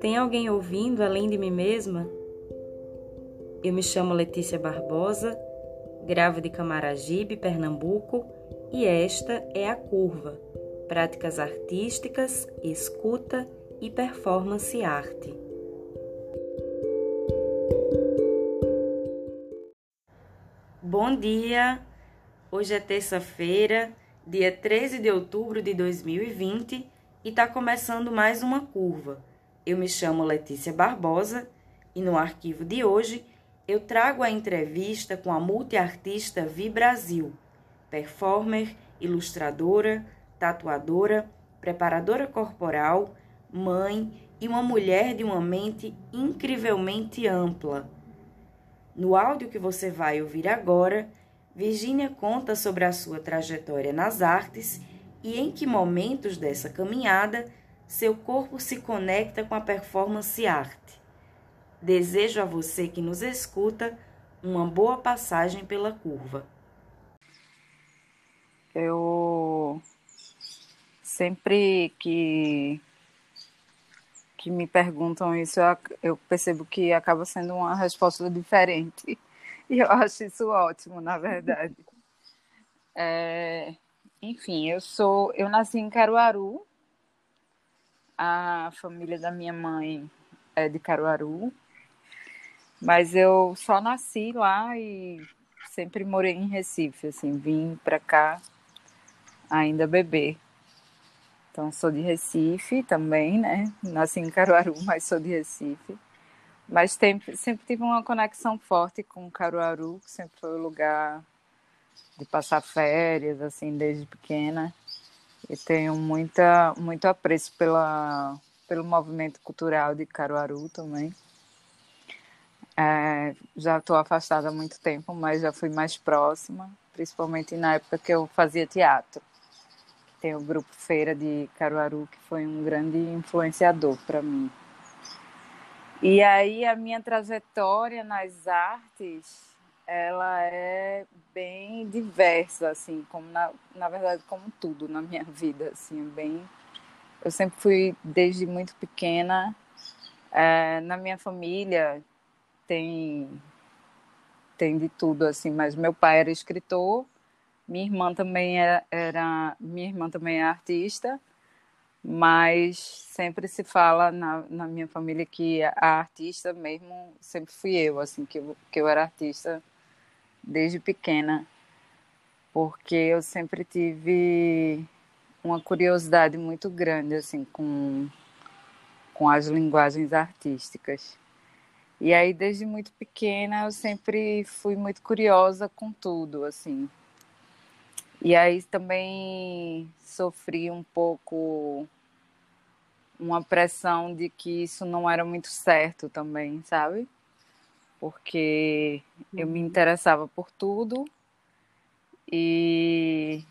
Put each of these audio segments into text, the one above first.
Tem alguém ouvindo além de mim mesma? Eu me chamo Letícia Barbosa, gravo de Camaragibe, Pernambuco, e esta é a Curva Práticas Artísticas, Escuta e Performance Arte. Bom dia! Hoje é terça-feira, dia 13 de outubro de 2020 e está começando mais uma curva. Eu me chamo Letícia Barbosa e no arquivo de hoje eu trago a entrevista com a multiartista Vi Brasil, performer, ilustradora, tatuadora, preparadora corporal, mãe e uma mulher de uma mente incrivelmente ampla. No áudio que você vai ouvir agora, Virginia conta sobre a sua trajetória nas artes e em que momentos dessa caminhada seu corpo se conecta com a performance arte. Desejo a você que nos escuta uma boa passagem pela curva. Eu sempre que que me perguntam isso, eu, percebo que acaba sendo uma resposta diferente. E eu acho isso ótimo, na verdade. É, enfim, eu sou, eu nasci em Caruaru. A família da minha mãe é de Caruaru. Mas eu só nasci lá e sempre morei em Recife, assim, vim para cá ainda bebê. Então sou de Recife também, né? Nasci em Caruaru, mas sou de Recife. Mas sempre, sempre tive uma conexão forte com Caruaru, que sempre foi o lugar de passar férias, assim, desde pequena. E tenho muita, muito apreço pela, pelo movimento cultural de Caruaru também. É, já estou afastada há muito tempo, mas já fui mais próxima, principalmente na época que eu fazia teatro. Tem o grupo Feira de Caruaru, que foi um grande influenciador para mim. E aí a minha trajetória nas artes, ela é bem diversa, assim, como na, na verdade como tudo na minha vida, assim, bem. Eu sempre fui desde muito pequena. É, na minha família tem tem de tudo assim, mas meu pai era escritor, minha irmã também era, era minha irmã também é artista mas sempre se fala na, na minha família que a artista mesmo sempre fui eu, assim, que eu, que eu era artista desde pequena, porque eu sempre tive uma curiosidade muito grande, assim, com, com as linguagens artísticas. E aí, desde muito pequena, eu sempre fui muito curiosa com tudo, assim. E aí também sofri um pouco uma pressão de que isso não era muito certo também, sabe? Porque eu me uhum. interessava por tudo e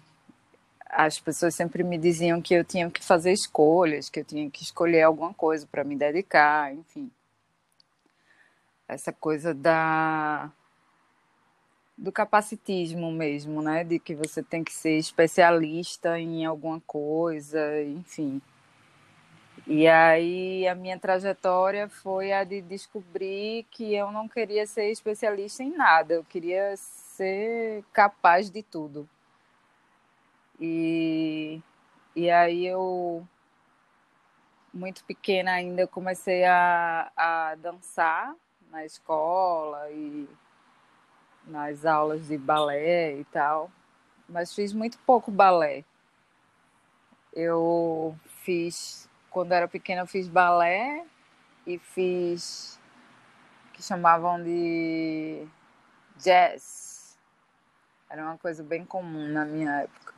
as pessoas sempre me diziam que eu tinha que fazer escolhas, que eu tinha que escolher alguma coisa para me dedicar, enfim. Essa coisa da do capacitismo mesmo, né? De que você tem que ser especialista em alguma coisa, enfim. E aí a minha trajetória foi a de descobrir que eu não queria ser especialista em nada, eu queria ser capaz de tudo. E, e aí eu, muito pequena ainda, comecei a, a dançar na escola e nas aulas de balé e tal, mas fiz muito pouco balé. Eu fiz quando era pequena eu fiz balé e fiz que chamavam de jazz. Era uma coisa bem comum na minha época.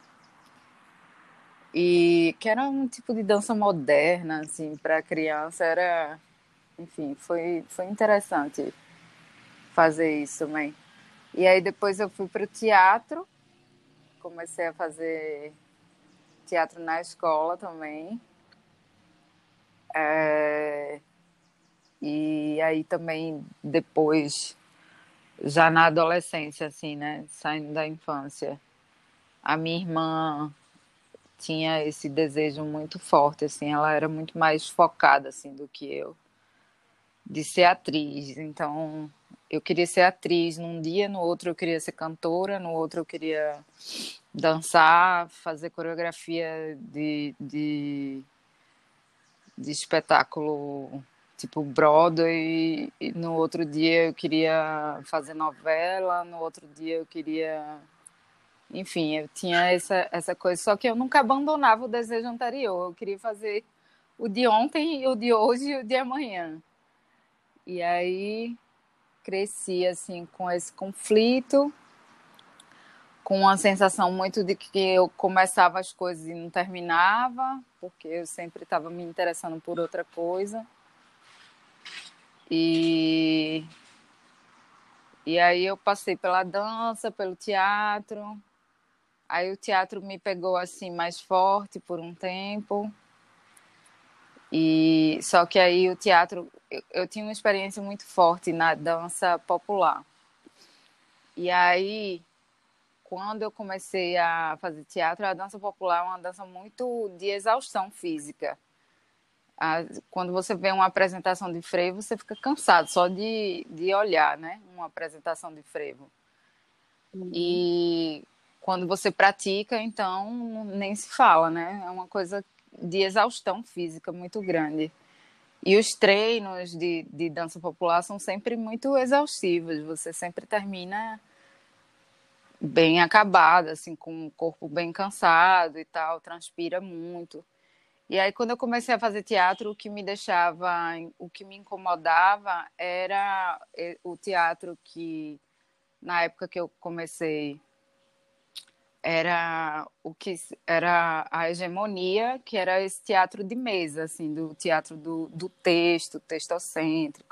E que era um tipo de dança moderna assim para criança, era enfim, foi foi interessante fazer isso também. E aí depois eu fui para o teatro, comecei a fazer teatro na escola também. É, e aí também depois, já na adolescência, assim, né? Saindo da infância, a minha irmã tinha esse desejo muito forte, assim, ela era muito mais focada, assim, do que eu, de ser atriz. Então, eu queria ser atriz num dia, no outro eu queria ser cantora, no outro eu queria dançar, fazer coreografia de, de, de espetáculo tipo Broadway, e no outro dia eu queria fazer novela, no outro dia eu queria enfim, eu tinha essa, essa coisa, só que eu nunca abandonava o desejo anterior. Eu queria fazer o de ontem, o de hoje e o de amanhã. E aí cresci assim com esse conflito, com uma sensação muito de que eu começava as coisas e não terminava, porque eu sempre estava me interessando por outra coisa. E e aí eu passei pela dança, pelo teatro, Aí o teatro me pegou assim mais forte por um tempo. E só que aí o teatro eu, eu tinha uma experiência muito forte na dança popular. E aí quando eu comecei a fazer teatro, a dança popular é uma dança muito de exaustão física. quando você vê uma apresentação de frevo, você fica cansado só de, de olhar, né? Uma apresentação de frevo. Uhum. E quando você pratica, então nem se fala, né? É uma coisa de exaustão física muito grande. E os treinos de, de dança popular são sempre muito exaustivos. Você sempre termina bem acabado, assim, com o corpo bem cansado e tal, transpira muito. E aí, quando eu comecei a fazer teatro, o que me deixava, o que me incomodava era eh, o teatro que, na época que eu comecei, era o que era a hegemonia, que era esse teatro de mesa, assim, do teatro do, do texto, textocêntrico,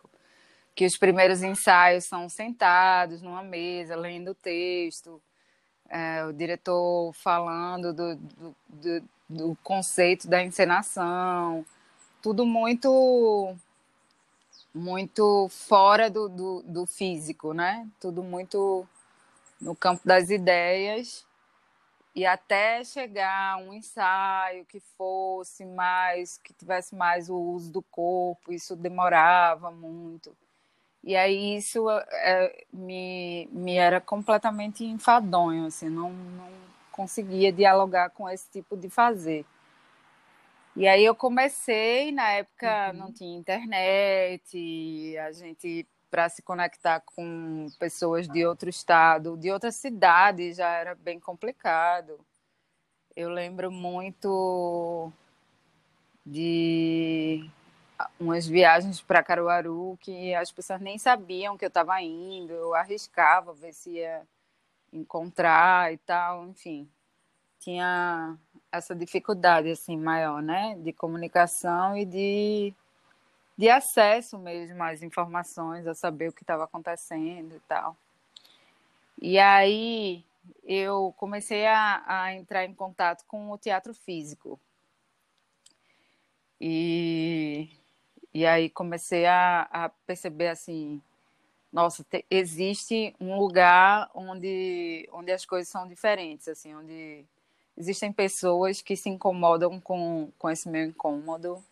que os primeiros ensaios são sentados numa mesa, lendo o texto, é, o diretor falando do, do, do, do conceito da encenação, tudo muito muito fora do, do, do, físico, né? Tudo muito no campo das ideias e até chegar um ensaio que fosse mais, que tivesse mais o uso do corpo, isso demorava muito. E aí isso é, me, me era completamente enfadonho, assim, não, não conseguia dialogar com esse tipo de fazer. E aí eu comecei, na época uhum. não tinha internet, a gente para se conectar com pessoas de outro estado, de outra cidade, já era bem complicado. Eu lembro muito de umas viagens para Caruaru que as pessoas nem sabiam que eu estava indo, eu arriscava ver se ia encontrar e tal, enfim. Tinha essa dificuldade assim maior, né, de comunicação e de de acesso mesmo às informações, a saber o que estava acontecendo e tal. E aí eu comecei a, a, entrar em contato com o teatro físico. E, e aí comecei a, a perceber assim, nossa, te, existe um lugar onde, onde as coisas são diferentes, assim, onde existem pessoas que se incomodam com, com esse meu incômodo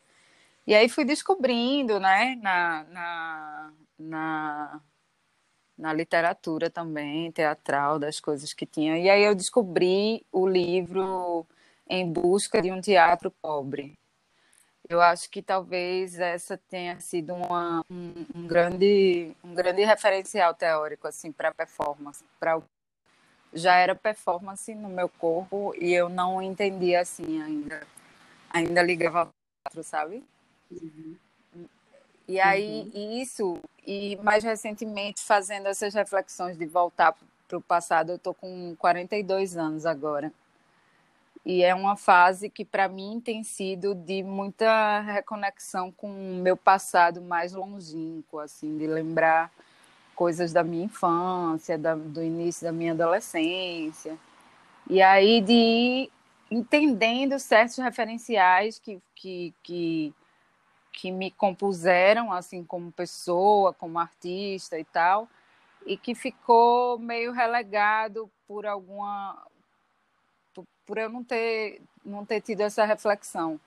e aí fui descobrindo, né, na, na, na, na literatura também, teatral, das coisas que tinha. E aí eu descobri o livro Em Busca de um Teatro Pobre. Eu acho que talvez essa tenha sido uma, um, um grande, um grande referencial teórico assim para performance, para já era performance no meu corpo e eu não entendia assim ainda, ainda ligava ao teatro, sabe? Uhum. E aí, uhum. isso, e mais recentemente, fazendo essas reflexões de voltar para o passado, eu estou com 42 anos agora. E é uma fase que, para mim, tem sido de muita reconexão com o meu passado mais longínquo, assim, de lembrar coisas da minha infância, da, do início da minha adolescência. E aí de ir entendendo certos referenciais que, que, que que me compuseram assim como pessoa, como artista e tal, e que ficou meio relegado por alguma por, eu não ter, não ter tido essa reflexão.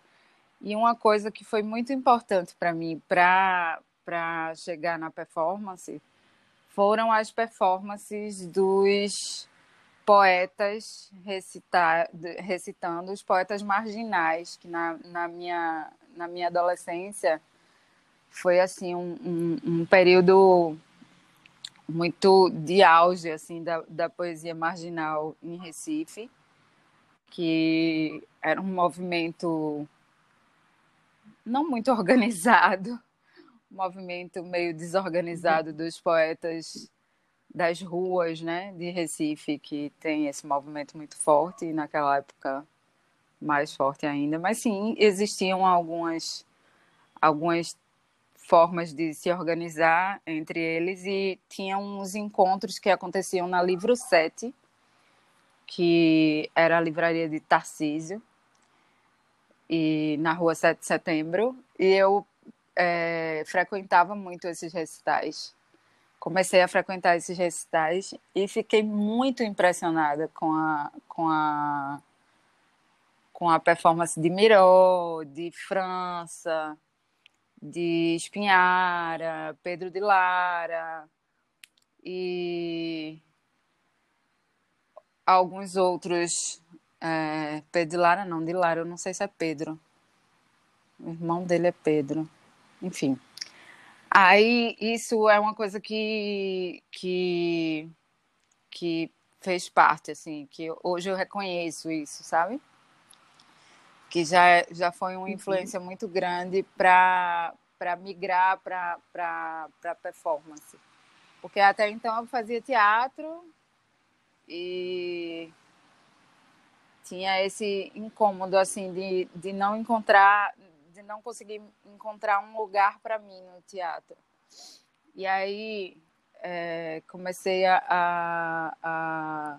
E uma coisa que foi muito importante para mim, para chegar na performance, foram as performances dos poetas recitar, recitando, os poetas marginais, que na, na, minha, na minha adolescência foi assim um, um, um período muito de auge assim da, da poesia marginal em Recife, que era um movimento não muito organizado, um movimento meio desorganizado dos poetas das ruas, né, de Recife, que tem esse movimento muito forte e naquela época mais forte ainda, mas sim, existiam algumas algumas formas de se organizar entre eles e tinha uns encontros que aconteciam na Livro 7, que era a livraria de Tarcísio, e na rua 7 de setembro, e eu é, frequentava muito esses recitais. Comecei a frequentar esses recitais e fiquei muito impressionada com a, com a, com a performance de Miró, de França, de Espinhara, Pedro de Lara e alguns outros. É, Pedro de Lara, não, de Lara, eu não sei se é Pedro. O irmão dele é Pedro. Enfim. Aí isso é uma coisa que, que, que fez parte, assim, que hoje eu reconheço isso, sabe? que já, já foi uma uhum. influência muito grande para migrar para performance. Porque até então eu fazia teatro e tinha esse incômodo assim de, de não encontrar de não conseguir encontrar um lugar para mim no teatro. E aí é, comecei a, a, a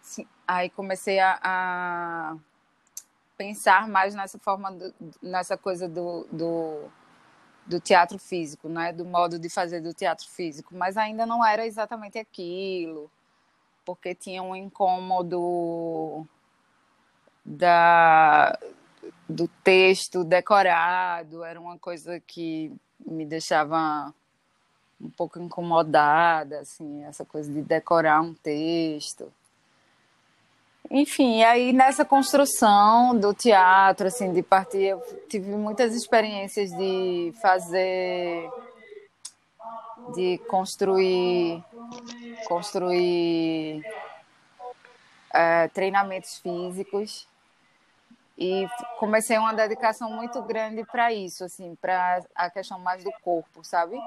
sim, aí comecei a, a pensar mais nessa forma, do, nessa coisa do, do, do, teatro físico, né? do modo de fazer do teatro físico, mas ainda não era exatamente aquilo, porque tinha um incômodo da, do texto decorado, era uma coisa que me deixava um pouco incomodada, assim, essa coisa de decorar um texto. Enfim, aí nessa construção do teatro, assim, de partir, eu tive muitas experiências de fazer, de construir, construir é, treinamentos físicos e comecei uma dedicação muito grande para isso, assim, para a questão mais do corpo, sabe?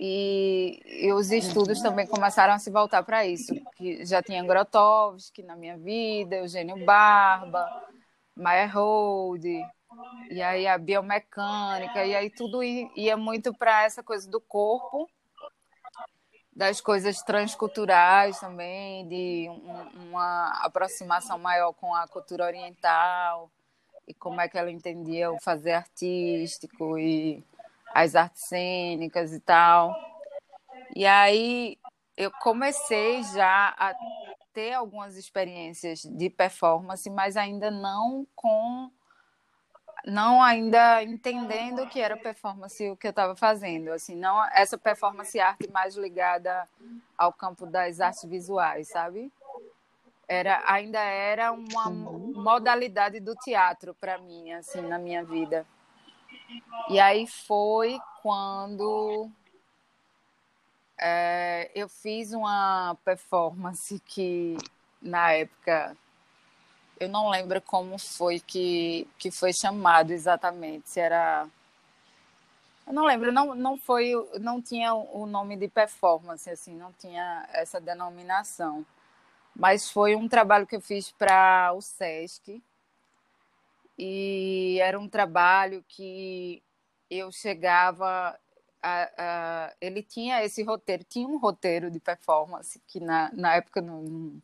E, e os estudos também começaram a se voltar para isso. Que já tinha Grotowski na minha vida, Eugênio Barba, Meyerhold, e aí a biomecânica, e aí tudo ia muito para essa coisa do corpo, das coisas transculturais também, de um, uma aproximação maior com a cultura oriental e como é que ela entendia o fazer artístico e as artes cênicas e tal. E aí eu comecei já a ter algumas experiências de performance, mas ainda não com não ainda entendendo o que era performance o que eu estava fazendo, assim, não essa performance arte mais ligada ao campo das artes visuais, sabe? Era ainda era uma modalidade do teatro para mim, assim, na minha vida. E aí foi quando é, eu fiz uma performance que na época eu não lembro como foi que, que foi chamado exatamente, se era eu não lembro, não, não foi, não tinha o nome de performance, assim, não tinha essa denominação. Mas foi um trabalho que eu fiz para o SESC, e era um trabalho que eu chegava a, a, ele tinha esse roteiro, tinha um roteiro de performance que na, na época não,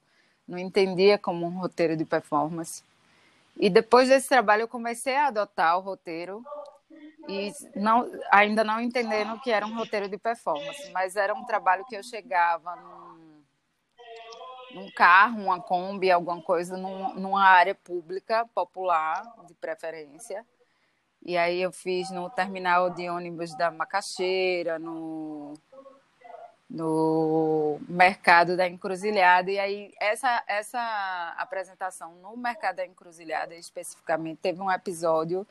não entendia como um roteiro de performance. E depois desse trabalho eu comecei a adotar o roteiro e não, ainda não entendendo que era um roteiro de performance, mas era um trabalho que eu chegava num carro, uma Kombi, alguma coisa, num, numa área pública, popular, de preferência. E aí eu fiz no terminal de ônibus da Macaxeira, no, no mercado da Encruzilhada. E aí essa, essa apresentação no mercado da Encruzilhada, especificamente, teve um episódio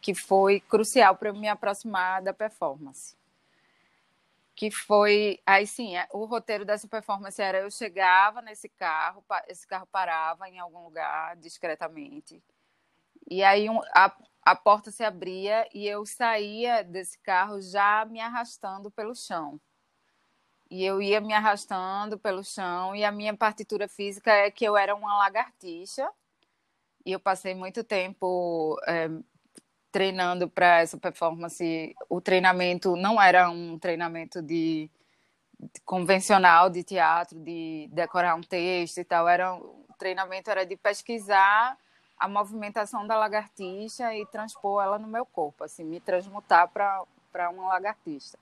que foi crucial para eu me aproximar da performance que foi aí sim é, o roteiro dessa performance era eu chegava nesse carro esse carro parava em algum lugar discretamente e aí um, a, a porta se abria e eu saía desse carro já me arrastando pelo chão. E eu ia me arrastando pelo chão e a minha partitura física é que eu era uma lagartixa e eu passei muito tempo é, treinando para essa performance, o treinamento não era um treinamento de, de, convencional de teatro, de decorar um texto e tal, era o treinamento era de pesquisar a movimentação da lagartixa e transpor ela no meu corpo, assim, me transmutar para para uma lagartixa.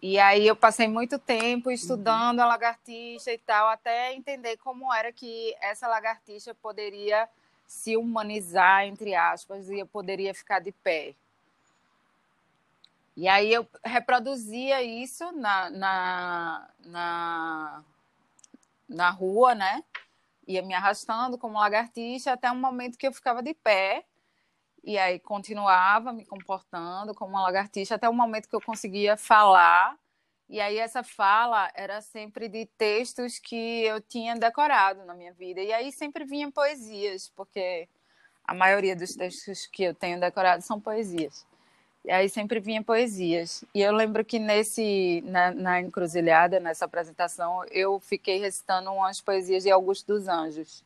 E aí eu passei muito tempo estudando uhum. a lagartixa e tal, até entender como era que essa lagartixa poderia se humanizar, entre aspas, e eu poderia ficar de pé. E aí eu reproduzia isso na, na, na, na rua, né? Ia me arrastando como lagartixa até um momento que eu ficava de pé. E aí continuava me comportando como uma lagartixa até o momento que eu conseguia falar e aí essa fala era sempre de textos que eu tinha decorado na minha vida. E aí sempre vinham poesias, porque a maioria dos textos que eu tenho decorado são poesias. E aí sempre vinha poesias. E eu lembro que nesse na, na encruzilhada, nessa apresentação, eu fiquei recitando umas poesias de Augusto dos Anjos,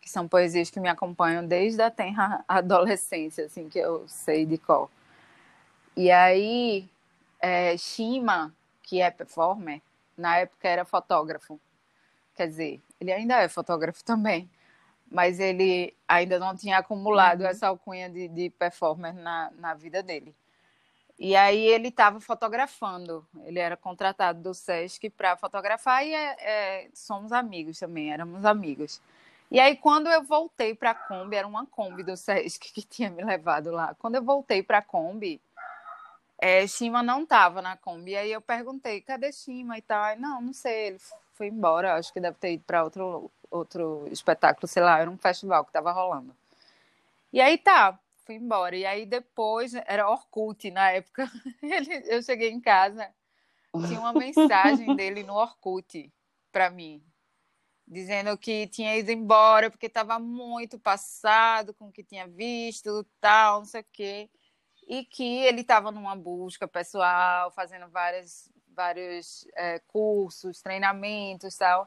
que são poesias que me acompanham desde a tenra adolescência, assim, que eu sei de qual. E aí, é, Shima, que é performer, na época era fotógrafo. Quer dizer, ele ainda é fotógrafo também, mas ele ainda não tinha acumulado uhum. essa alcunha de, de performer na, na vida dele. E aí ele estava fotografando, ele era contratado do SESC para fotografar e é, é, somos amigos também, éramos amigos. E aí quando eu voltei para a Kombi, era uma Kombi do SESC que tinha me levado lá. Quando eu voltei para a Kombi, é, Shima não estava na Kombi. Aí eu perguntei, cadê Shima e tal? Aí, não, não sei, ele foi embora, acho que deve ter ido para outro, outro espetáculo, sei lá, era um festival que estava rolando. E aí tá, fui embora. E aí depois, era Orkut na época, ele, eu cheguei em casa, tinha uma mensagem dele no Orkut para mim, dizendo que tinha ido embora porque estava muito passado com o que tinha visto, tal, não sei o quê e que ele estava numa busca pessoal, fazendo várias, vários é, cursos, treinamentos e tal.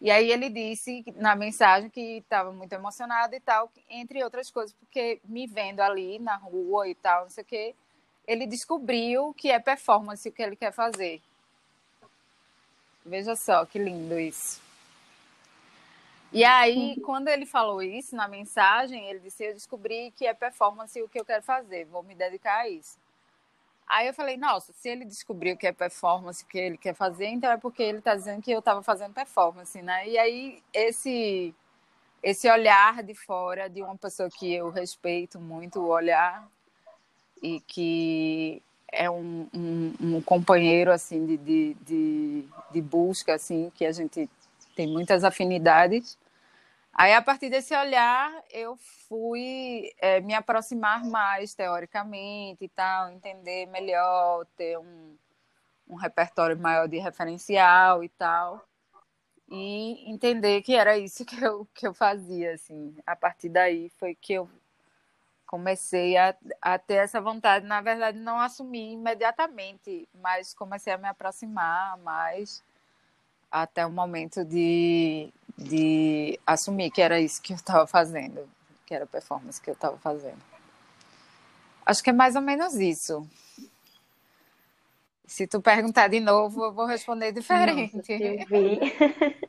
E aí ele disse na mensagem que estava muito emocionado e tal, entre outras coisas, porque me vendo ali na rua e tal, não sei o quê, ele descobriu que é performance o que ele quer fazer. Veja só que lindo isso. E aí, uhum. quando ele falou isso na mensagem, ele disse: Eu descobri que é performance o que eu quero fazer, vou me dedicar a isso. Aí eu falei: Nossa, se ele descobriu que é performance o que ele quer fazer, então é porque ele está dizendo que eu estava fazendo performance, né? E aí, esse, esse olhar de fora de uma pessoa que eu respeito muito, o olhar, e que é um, um, um companheiro assim de, de, de, de busca assim que a gente tem muitas afinidades. Aí, a partir desse olhar, eu fui é, me aproximar mais teoricamente e tal, entender melhor, ter um, um repertório maior de referencial e tal. E entender que era isso que eu, que eu fazia, assim. A partir daí foi que eu comecei a, a ter essa vontade. Na verdade, não assumi imediatamente, mas comecei a me aproximar mais até o momento de, de assumir que era isso que eu estava fazendo, que era a performance que eu estava fazendo. Acho que é mais ou menos isso. Se tu perguntar de novo, eu vou responder diferente. Nossa, eu vi.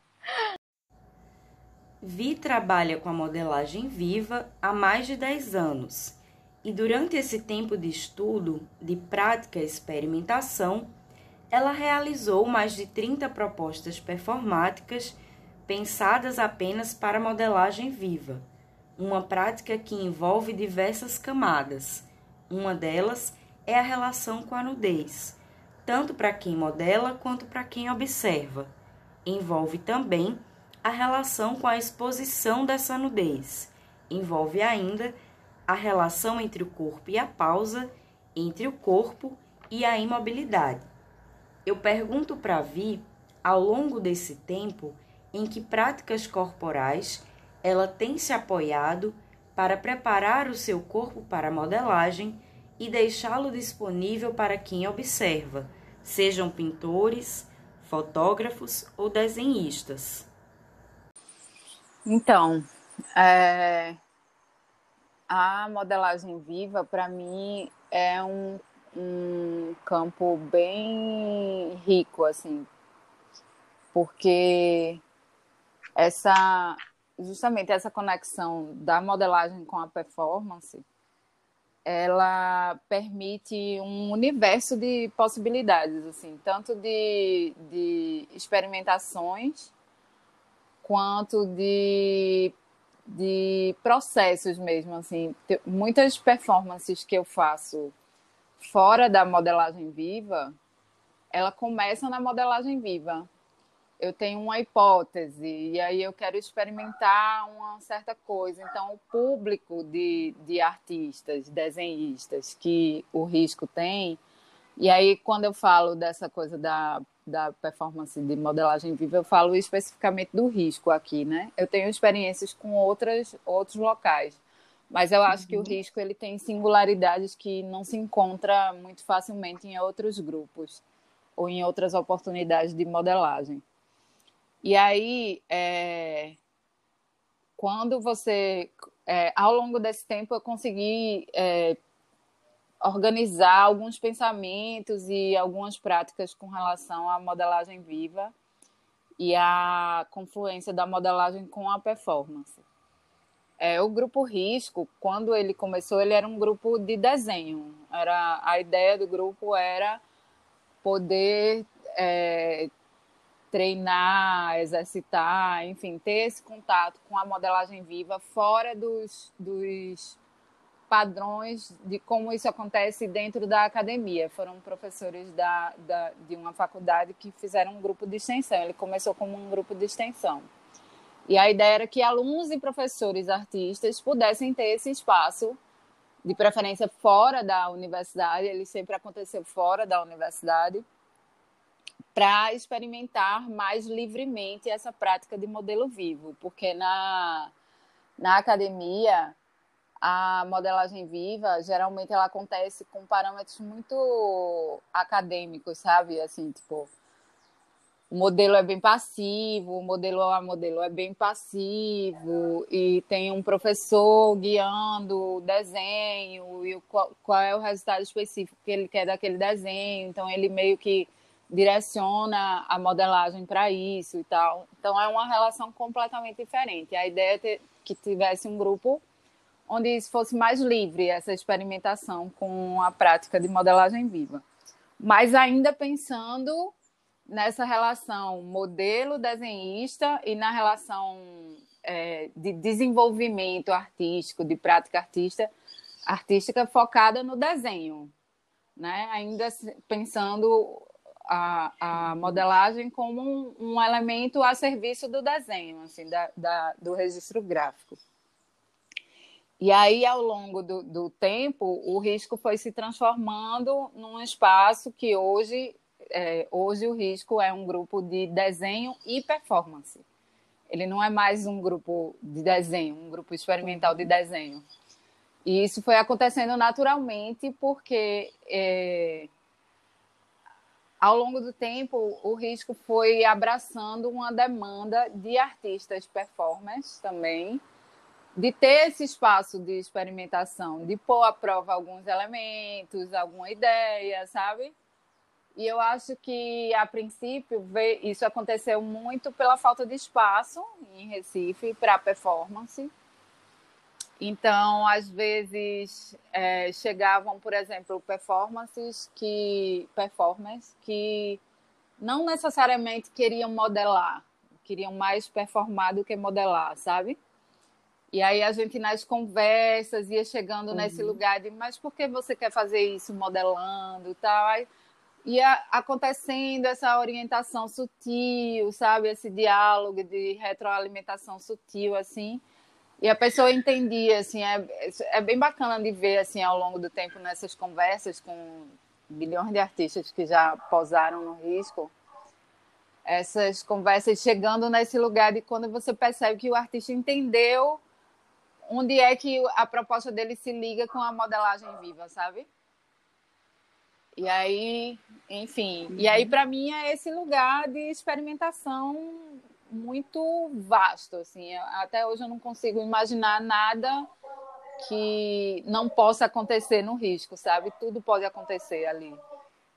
Vi trabalha com a modelagem viva há mais de 10 anos e durante esse tempo de estudo, de prática e experimentação, ela realizou mais de 30 propostas performáticas pensadas apenas para modelagem viva, uma prática que envolve diversas camadas. Uma delas é a relação com a nudez, tanto para quem modela quanto para quem observa. Envolve também a relação com a exposição dessa nudez. Envolve ainda a relação entre o corpo e a pausa, entre o corpo e a imobilidade. Eu pergunto para Vi, ao longo desse tempo, em que práticas corporais ela tem se apoiado para preparar o seu corpo para a modelagem e deixá-lo disponível para quem observa, sejam pintores, fotógrafos ou desenhistas. Então, é, a modelagem viva, para mim, é um, um campo bem rico, assim, porque essa justamente essa conexão da modelagem com a performance ela permite um universo de possibilidades assim tanto de, de experimentações quanto de, de processos mesmo assim. Muitas performances que eu faço fora da modelagem viva ela começa na modelagem viva eu tenho uma hipótese e aí eu quero experimentar uma certa coisa. Então, o público de, de artistas, desenhistas que o risco tem, e aí quando eu falo dessa coisa da, da performance de modelagem viva, eu falo especificamente do risco aqui, né? Eu tenho experiências com outras, outros locais, mas eu acho uhum. que o uhum. risco ele tem singularidades que não se encontra muito facilmente em outros grupos ou em outras oportunidades de modelagem. E aí, é, quando você, é, ao longo desse tempo, eu consegui é, organizar alguns pensamentos e algumas práticas com relação à modelagem viva e à confluência da modelagem com a performance. É, o grupo Risco, quando ele começou, ele era um grupo de desenho. Era a ideia do grupo era poder é, treinar, exercitar, enfim, ter esse contato com a modelagem viva fora dos, dos padrões de como isso acontece dentro da academia. Foram professores da, da, de uma faculdade que fizeram um grupo de extensão. Ele começou como um grupo de extensão. E a ideia era que alunos e professores artistas pudessem ter esse espaço, de preferência fora da universidade, ele sempre aconteceu fora da universidade, para experimentar mais livremente essa prática de modelo vivo, porque na, na academia a modelagem viva geralmente ela acontece com parâmetros muito acadêmicos, sabe? Assim, tipo, o modelo é bem passivo, o modelo a modelo é bem passivo, e tem um professor guiando o desenho, e qual, qual é o resultado específico que ele quer daquele desenho, então ele meio que direciona a modelagem para isso e tal. Então é uma relação completamente diferente. A ideia é ter, que tivesse um grupo onde isso fosse mais livre, essa experimentação com a prática de modelagem viva. Mas ainda pensando nessa relação modelo desenhista e na relação é, de desenvolvimento artístico, de prática artista, artística focada no desenho, né? Ainda pensando a, a modelagem como um, um, elemento a serviço do desenho, assim, da, da, do registro gráfico. E aí, ao longo do, do, tempo, o risco foi se transformando num espaço que hoje, é, hoje o risco é um grupo de desenho e performance. Ele não é mais um grupo de desenho, um grupo experimental de desenho. E isso foi acontecendo naturalmente porque é, ao longo do tempo, o risco foi abraçando uma demanda de artistas performers também, de ter esse espaço de experimentação, de pôr à prova alguns elementos, alguma ideia, sabe? E eu acho que, a princípio, isso aconteceu muito pela falta de espaço em Recife para performance então, às vezes é, chegavam, por exemplo, performances que performers que não necessariamente queriam modelar, queriam mais performar do que modelar, sabe? E aí a gente nas conversas ia chegando uhum. nesse lugar de, mas por que você quer fazer isso modelando e tal? Aí ia acontecendo essa orientação sutil, sabe? Esse diálogo de retroalimentação sutil, assim. E a pessoa entendia, assim, é, é bem bacana de ver, assim, ao longo do tempo nessas conversas com bilhões de artistas que já posaram no risco, essas conversas chegando nesse lugar de quando você percebe que o artista entendeu onde é que a proposta dele se liga com a modelagem viva, sabe? E aí, enfim, uhum. e aí para mim é esse lugar de experimentação muito vasto, assim. Até hoje eu não consigo imaginar nada que não possa acontecer no risco, sabe? Tudo pode acontecer ali.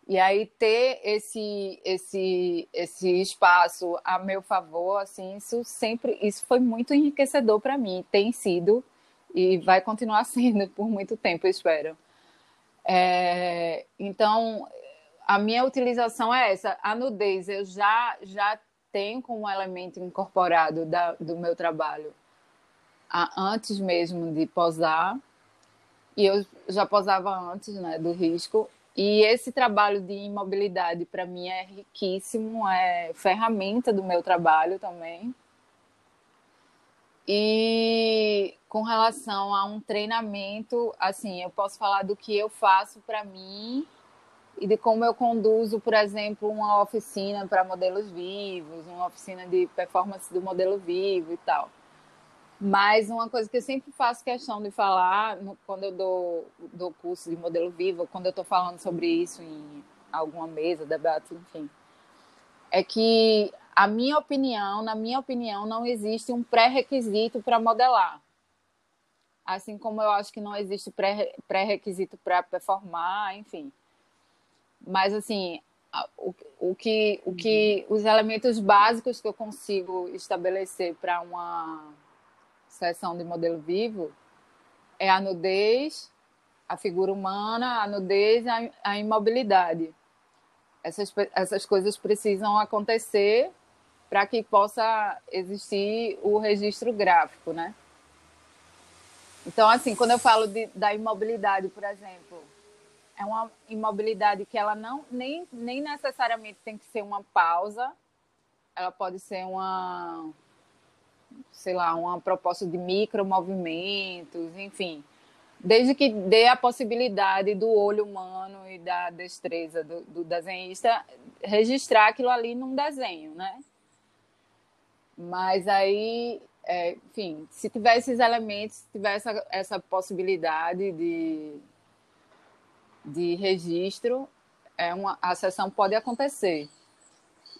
E aí ter esse esse esse espaço a meu favor, assim, isso sempre isso foi muito enriquecedor para mim, tem sido e vai continuar sendo por muito tempo, eu espero. É, então, a minha utilização é essa. A nudez eu já já tenho como elemento incorporado da, do meu trabalho antes mesmo de posar. E eu já posava antes né, do risco. E esse trabalho de imobilidade, para mim, é riquíssimo, é ferramenta do meu trabalho também. E com relação a um treinamento, assim, eu posso falar do que eu faço para mim e de como eu conduzo, por exemplo, uma oficina para modelos vivos, uma oficina de performance do modelo vivo e tal. Mas uma coisa que eu sempre faço questão de falar quando eu dou, dou curso de modelo vivo, quando eu estou falando sobre isso em alguma mesa, debate, enfim, é que a minha opinião, na minha opinião, não existe um pré-requisito para modelar. Assim como eu acho que não existe pré-requisito para performar, enfim. Mas, assim, o, o, que, o que os elementos básicos que eu consigo estabelecer para uma sessão de modelo vivo é a nudez, a figura humana, a nudez e a, a imobilidade. Essas, essas coisas precisam acontecer para que possa existir o registro gráfico, né? Então, assim, quando eu falo de, da imobilidade, por exemplo, é uma imobilidade que ela não nem, nem necessariamente tem que ser uma pausa, ela pode ser uma sei lá, uma proposta de micromovimentos, enfim, desde que dê a possibilidade do olho humano e da destreza do, do desenhista registrar aquilo ali num desenho, né? Mas aí, é, enfim, se tiver esses elementos, se tiver essa, essa possibilidade de, de registro, é uma, a sessão pode acontecer.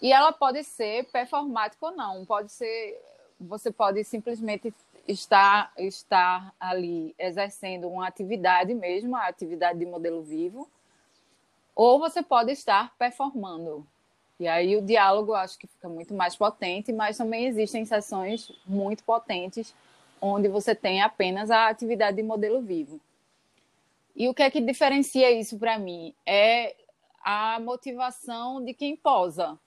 E ela pode ser performática ou não, pode ser você pode simplesmente estar, estar ali exercendo uma atividade mesmo, a atividade de modelo vivo, ou você pode estar performando. E aí o diálogo acho que fica muito mais potente, mas também existem sessões muito potentes onde você tem apenas a atividade de modelo vivo. E o que é que diferencia isso para mim? É a motivação de quem posa.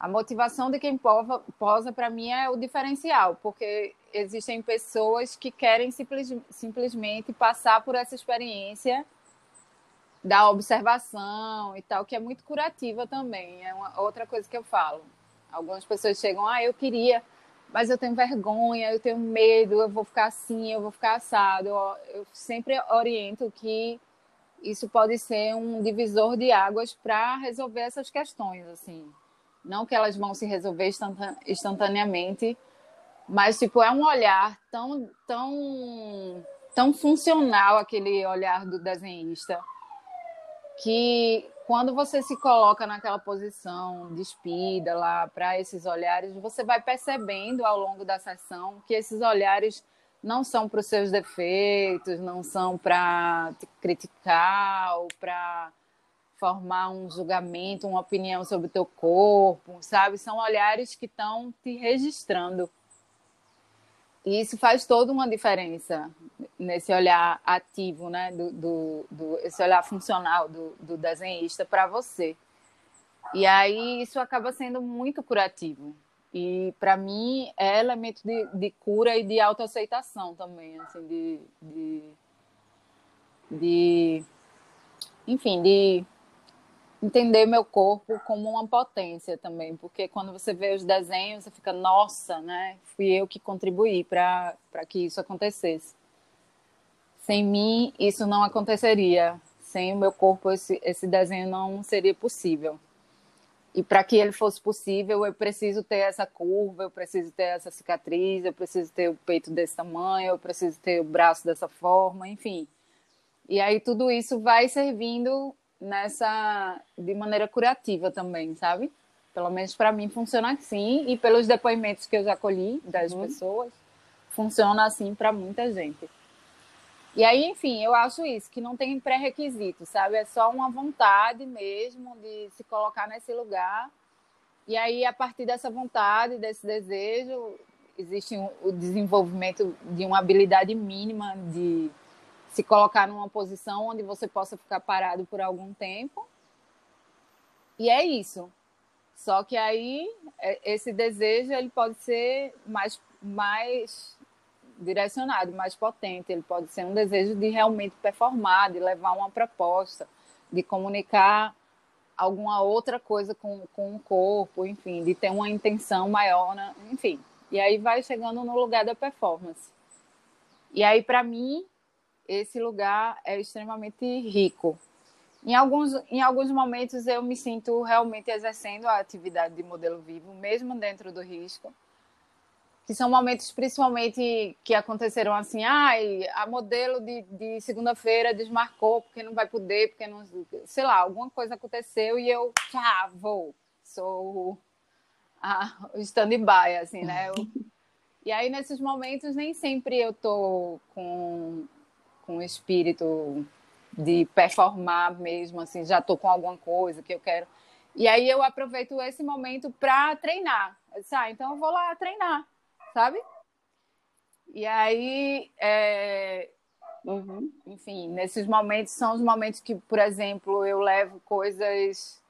A motivação de quem posa, para mim, é o diferencial, porque existem pessoas que querem simples, simplesmente passar por essa experiência da observação e tal, que é muito curativa também. É uma, outra coisa que eu falo. Algumas pessoas chegam, ah, eu queria, mas eu tenho vergonha, eu tenho medo, eu vou ficar assim, eu vou ficar assado. Eu, eu sempre oriento que isso pode ser um divisor de águas para resolver essas questões, assim. Não que elas vão se resolver instantaneamente, mas tipo é um olhar tão tão tão funcional aquele olhar do desenhista que quando você se coloca naquela posição despida lá para esses olhares, você vai percebendo ao longo da sessão que esses olhares não são para os seus defeitos, não são para te criticar ou para formar um julgamento, uma opinião sobre o teu corpo, sabe? São olhares que estão te registrando. E isso faz toda uma diferença nesse olhar ativo, né? Do, do, do esse olhar funcional do, do desenhista para você. E aí isso acaba sendo muito curativo. E para mim é elemento de, de cura e de autoaceitação também, assim, de, de, de enfim, de entender meu corpo como uma potência também, porque quando você vê os desenhos, você fica, nossa, né? Fui eu que contribuí para que isso acontecesse. Sem mim, isso não aconteceria. Sem o meu corpo, esse, esse desenho não seria possível. E para que ele fosse possível, eu preciso ter essa curva, eu preciso ter essa cicatriz, eu preciso ter o peito desse tamanho, eu preciso ter o braço dessa forma, enfim. E aí tudo isso vai servindo nessa de maneira curativa também, sabe? Pelo menos para mim funciona assim e pelos depoimentos que eu já colhi das uhum. pessoas, funciona assim para muita gente. E aí, enfim, eu acho isso, que não tem pré-requisito, sabe? É só uma vontade mesmo de se colocar nesse lugar. E aí, a partir dessa vontade, desse desejo, existe um, o desenvolvimento de uma habilidade mínima de se colocar numa posição onde você possa ficar parado por algum tempo. E é isso. Só que aí é, esse desejo ele pode ser mais mais direcionado, mais potente. Ele pode ser um desejo de realmente performar, de levar uma proposta, de comunicar alguma outra coisa com, com o corpo, enfim, de ter uma intenção maior, né? enfim. E aí vai chegando no lugar da performance. E aí, para mim, esse lugar é extremamente rico. Em alguns, em alguns momentos eu me sinto realmente exercendo a atividade de modelo vivo, mesmo dentro do risco. Que são momentos principalmente que aconteceram assim, ai, a modelo de, de segunda-feira desmarcou porque não vai poder, porque não. Sei lá, alguma coisa aconteceu e eu, ah, vou. Sou a, o stand-by, assim, né? Eu, e aí, nesses momentos, nem sempre eu tô com com o espírito de performar mesmo, assim, já estou com alguma coisa que eu quero. E aí eu aproveito esse momento para treinar. ah, então eu vou lá treinar, sabe? E aí, é... uhum. enfim, nesses momentos são os momentos que, por exemplo, eu levo coisas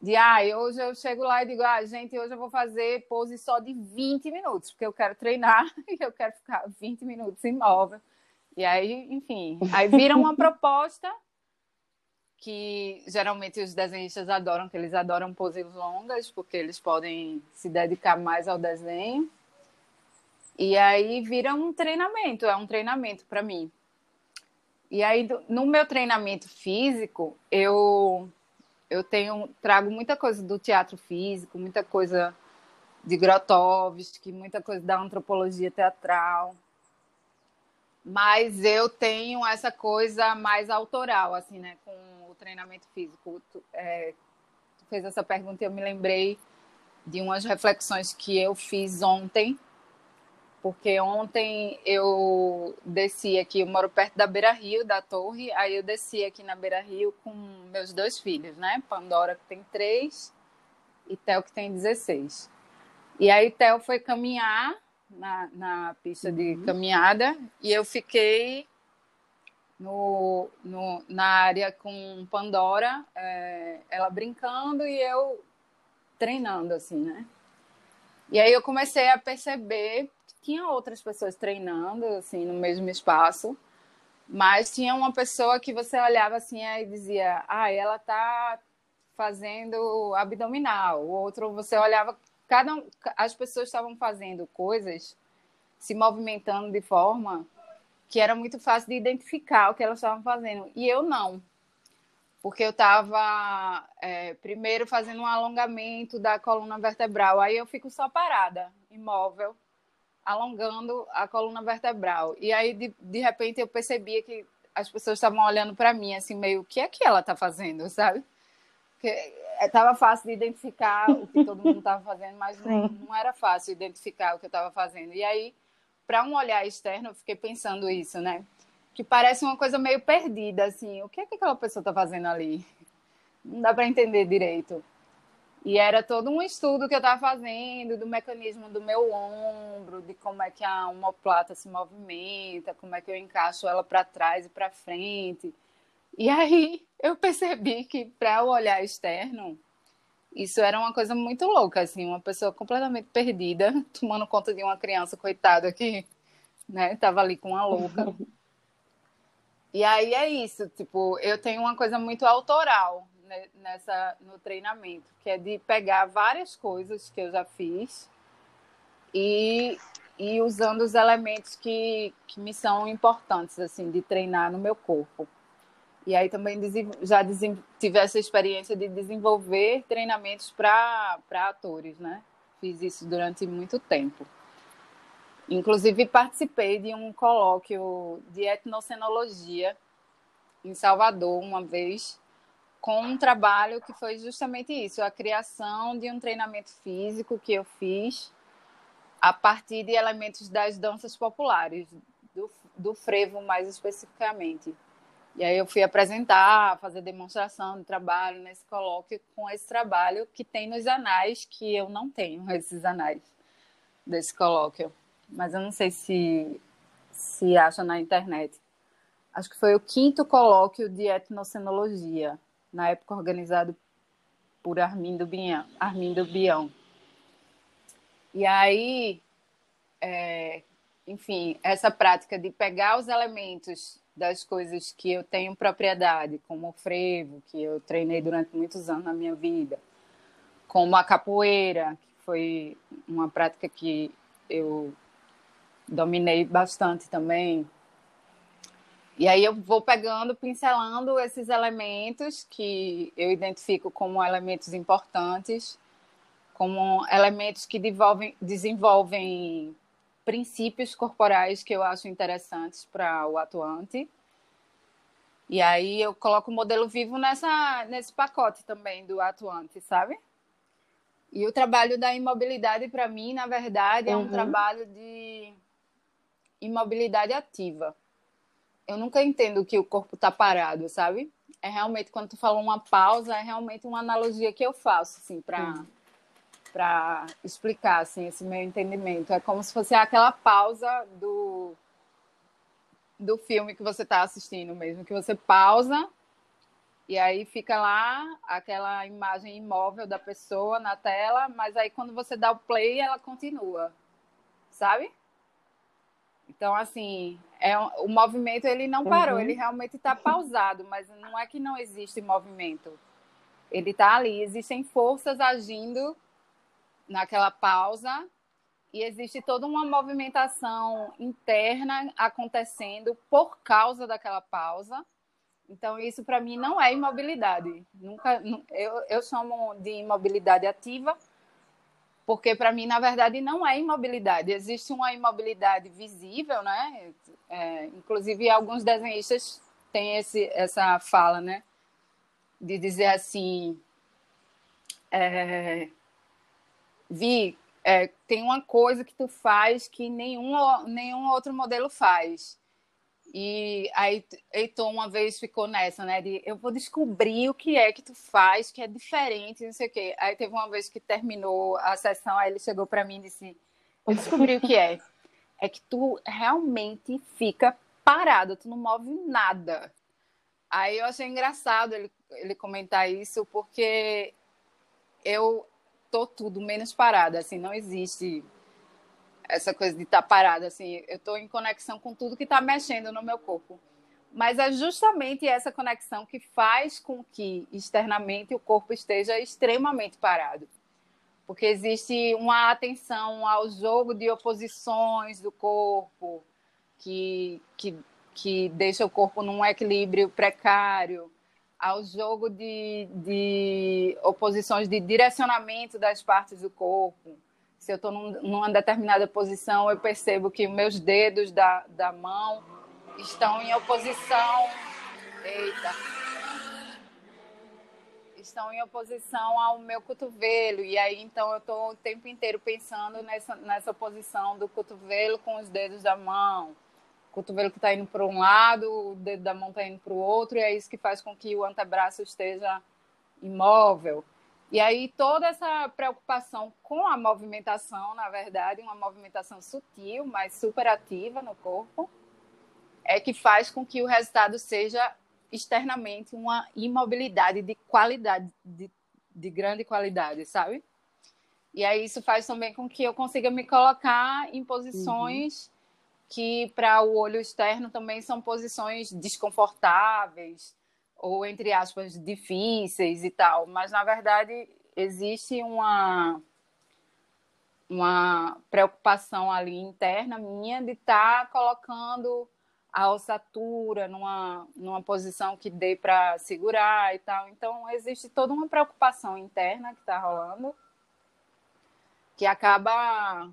de, ah, hoje eu chego lá e digo, ah, gente, hoje eu vou fazer pose só de 20 minutos, porque eu quero treinar e eu quero ficar 20 minutos imóvel. E aí, enfim, aí vira uma proposta que geralmente os desenhistas adoram, que eles adoram poses longas, porque eles podem se dedicar mais ao desenho. E aí vira um treinamento, é um treinamento para mim. E aí no meu treinamento físico, eu eu tenho trago muita coisa do teatro físico, muita coisa de Grotowski, muita coisa da antropologia teatral mas eu tenho essa coisa mais autoral, assim, né, com o treinamento físico. Tu, é, tu fez essa pergunta e eu me lembrei de umas reflexões que eu fiz ontem, porque ontem eu desci aqui, eu moro perto da Beira Rio, da torre, aí eu desci aqui na Beira Rio com meus dois filhos, né? Pandora, que tem três, e Theo, que tem 16. E aí Theo foi caminhar na, na pista de uhum. caminhada e eu fiquei no, no, na área com Pandora, é, ela brincando e eu treinando, assim, né? E aí eu comecei a perceber que tinha outras pessoas treinando, assim, no mesmo espaço, mas tinha uma pessoa que você olhava assim e dizia, ah, ela tá fazendo abdominal. O outro você olhava cada as pessoas estavam fazendo coisas, se movimentando de forma que era muito fácil de identificar o que elas estavam fazendo. E eu não. Porque eu estava é, primeiro fazendo um alongamento da coluna vertebral. Aí eu fico só parada, imóvel, alongando a coluna vertebral. E aí, de, de repente, eu percebia que as pessoas estavam olhando para mim, assim, meio, o que é que ela está fazendo, sabe? Porque estava é, fácil de identificar o que todo mundo estava fazendo, mas não, não, era fácil identificar o que eu estava fazendo. E aí, para um olhar externo, eu fiquei pensando isso, né? Que parece uma coisa meio perdida, assim. O que é que aquela pessoa está fazendo ali? Não dá para entender direito. E era todo um estudo que eu estava fazendo do mecanismo do meu ombro, de como é que a omoplata se movimenta, como é que eu encaixo ela para trás e para frente. E aí eu percebi que para o olhar externo Isso era uma coisa muito louca, assim, uma pessoa completamente perdida, tomando conta de uma criança coitada que, né, tava ali com uma louca. E aí é isso, tipo, eu tenho uma coisa muito autoral nessa no treinamento, que é de pegar várias coisas que eu já fiz e, e usando os elementos que, que me são importantes, assim, de treinar no meu corpo. E aí também já tive essa experiência de desenvolver treinamentos para atores, né? Fiz isso durante muito tempo. Inclusive participei de um colóquio de etnocenologia em Salvador uma vez, com um trabalho que foi justamente isso, a criação de um treinamento físico que eu fiz a partir de elementos das danças populares, do, do frevo mais especificamente. E aí eu fui apresentar, fazer demonstração de trabalho nesse colóquio com esse trabalho que tem nos anais, que eu não tenho esses anais desse colóquio. Mas eu não sei se, se acha na internet. Acho que foi o quinto colóquio de etnocenologia, na época organizado por Armindo Bião. Armindo Bião. E aí, é, enfim, essa prática de pegar os elementos das coisas que eu tenho propriedade, como o frevo, que eu treinei durante muitos anos na minha vida, como a capoeira, que foi uma prática que eu dominei bastante também. E aí eu vou pegando, pincelando esses elementos que eu identifico como elementos importantes, como elementos que desenvolvem, desenvolvem princípios corporais que eu acho interessantes para o atuante. E aí eu coloco o modelo vivo nessa, nesse pacote também do atuante, sabe? E o trabalho da imobilidade, para mim, na verdade, é um uhum. trabalho de imobilidade ativa. Eu nunca entendo que o corpo está parado, sabe? É realmente, quando tu falou uma pausa, é realmente uma analogia que eu faço, assim, para. Uhum para explicar assim esse meu entendimento. É como se fosse aquela pausa do do filme que você está assistindo mesmo, que você pausa e aí fica lá aquela imagem imóvel da pessoa na tela, mas aí quando você dá o play, ela continua. Sabe? Então, assim, é, o movimento ele não parou, uhum. ele realmente está pausado, mas não é que não existe movimento. Ele está ali, existem forças agindo naquela pausa e existe toda uma movimentação interna acontecendo por causa daquela pausa. Então, isso para mim não é imobilidade. Nunca, eu, eu chamo de imobilidade ativa, porque para mim, na verdade, não é imobilidade. Existe uma imobilidade visível, né? É, inclusive, alguns desenhistas têm esse, essa fala, né? De dizer assim. É, Vi, é, tem uma coisa que tu faz que nenhum, nenhum outro modelo faz. E aí Heitor uma vez ficou nessa, né? De eu vou descobrir o que é que tu faz, que é diferente, não sei o quê. Aí teve uma vez que terminou a sessão, aí ele chegou para mim e disse: Eu descobri o que é. É que tu realmente fica parado, tu não move nada. Aí eu achei engraçado ele, ele comentar isso, porque eu tô tudo menos parada, assim, não existe essa coisa de estar tá parada, assim, eu estou em conexão com tudo que está mexendo no meu corpo. Mas é justamente essa conexão que faz com que externamente o corpo esteja extremamente parado. Porque existe uma atenção ao jogo de oposições do corpo, que, que, que deixa o corpo num equilíbrio precário ao jogo de, de oposições de direcionamento das partes do corpo. Se eu estou num, numa determinada posição, eu percebo que meus dedos da, da mão estão em oposição. Eita! Estão em oposição ao meu cotovelo. E aí, então, eu estou o tempo inteiro pensando nessa, nessa oposição do cotovelo com os dedos da mão o cotovelo que está indo para um lado, o dedo da mão está indo para o outro, e é isso que faz com que o antebraço esteja imóvel. E aí toda essa preocupação com a movimentação, na verdade, uma movimentação sutil, mas superativa no corpo, é que faz com que o resultado seja externamente uma imobilidade de qualidade, de, de grande qualidade, sabe? E aí isso faz também com que eu consiga me colocar em posições uhum. Que para o olho externo também são posições desconfortáveis ou entre aspas difíceis e tal, mas na verdade existe uma uma preocupação ali interna minha de estar tá colocando a ossatura numa, numa posição que dê para segurar e tal. Então, existe toda uma preocupação interna que está rolando que acaba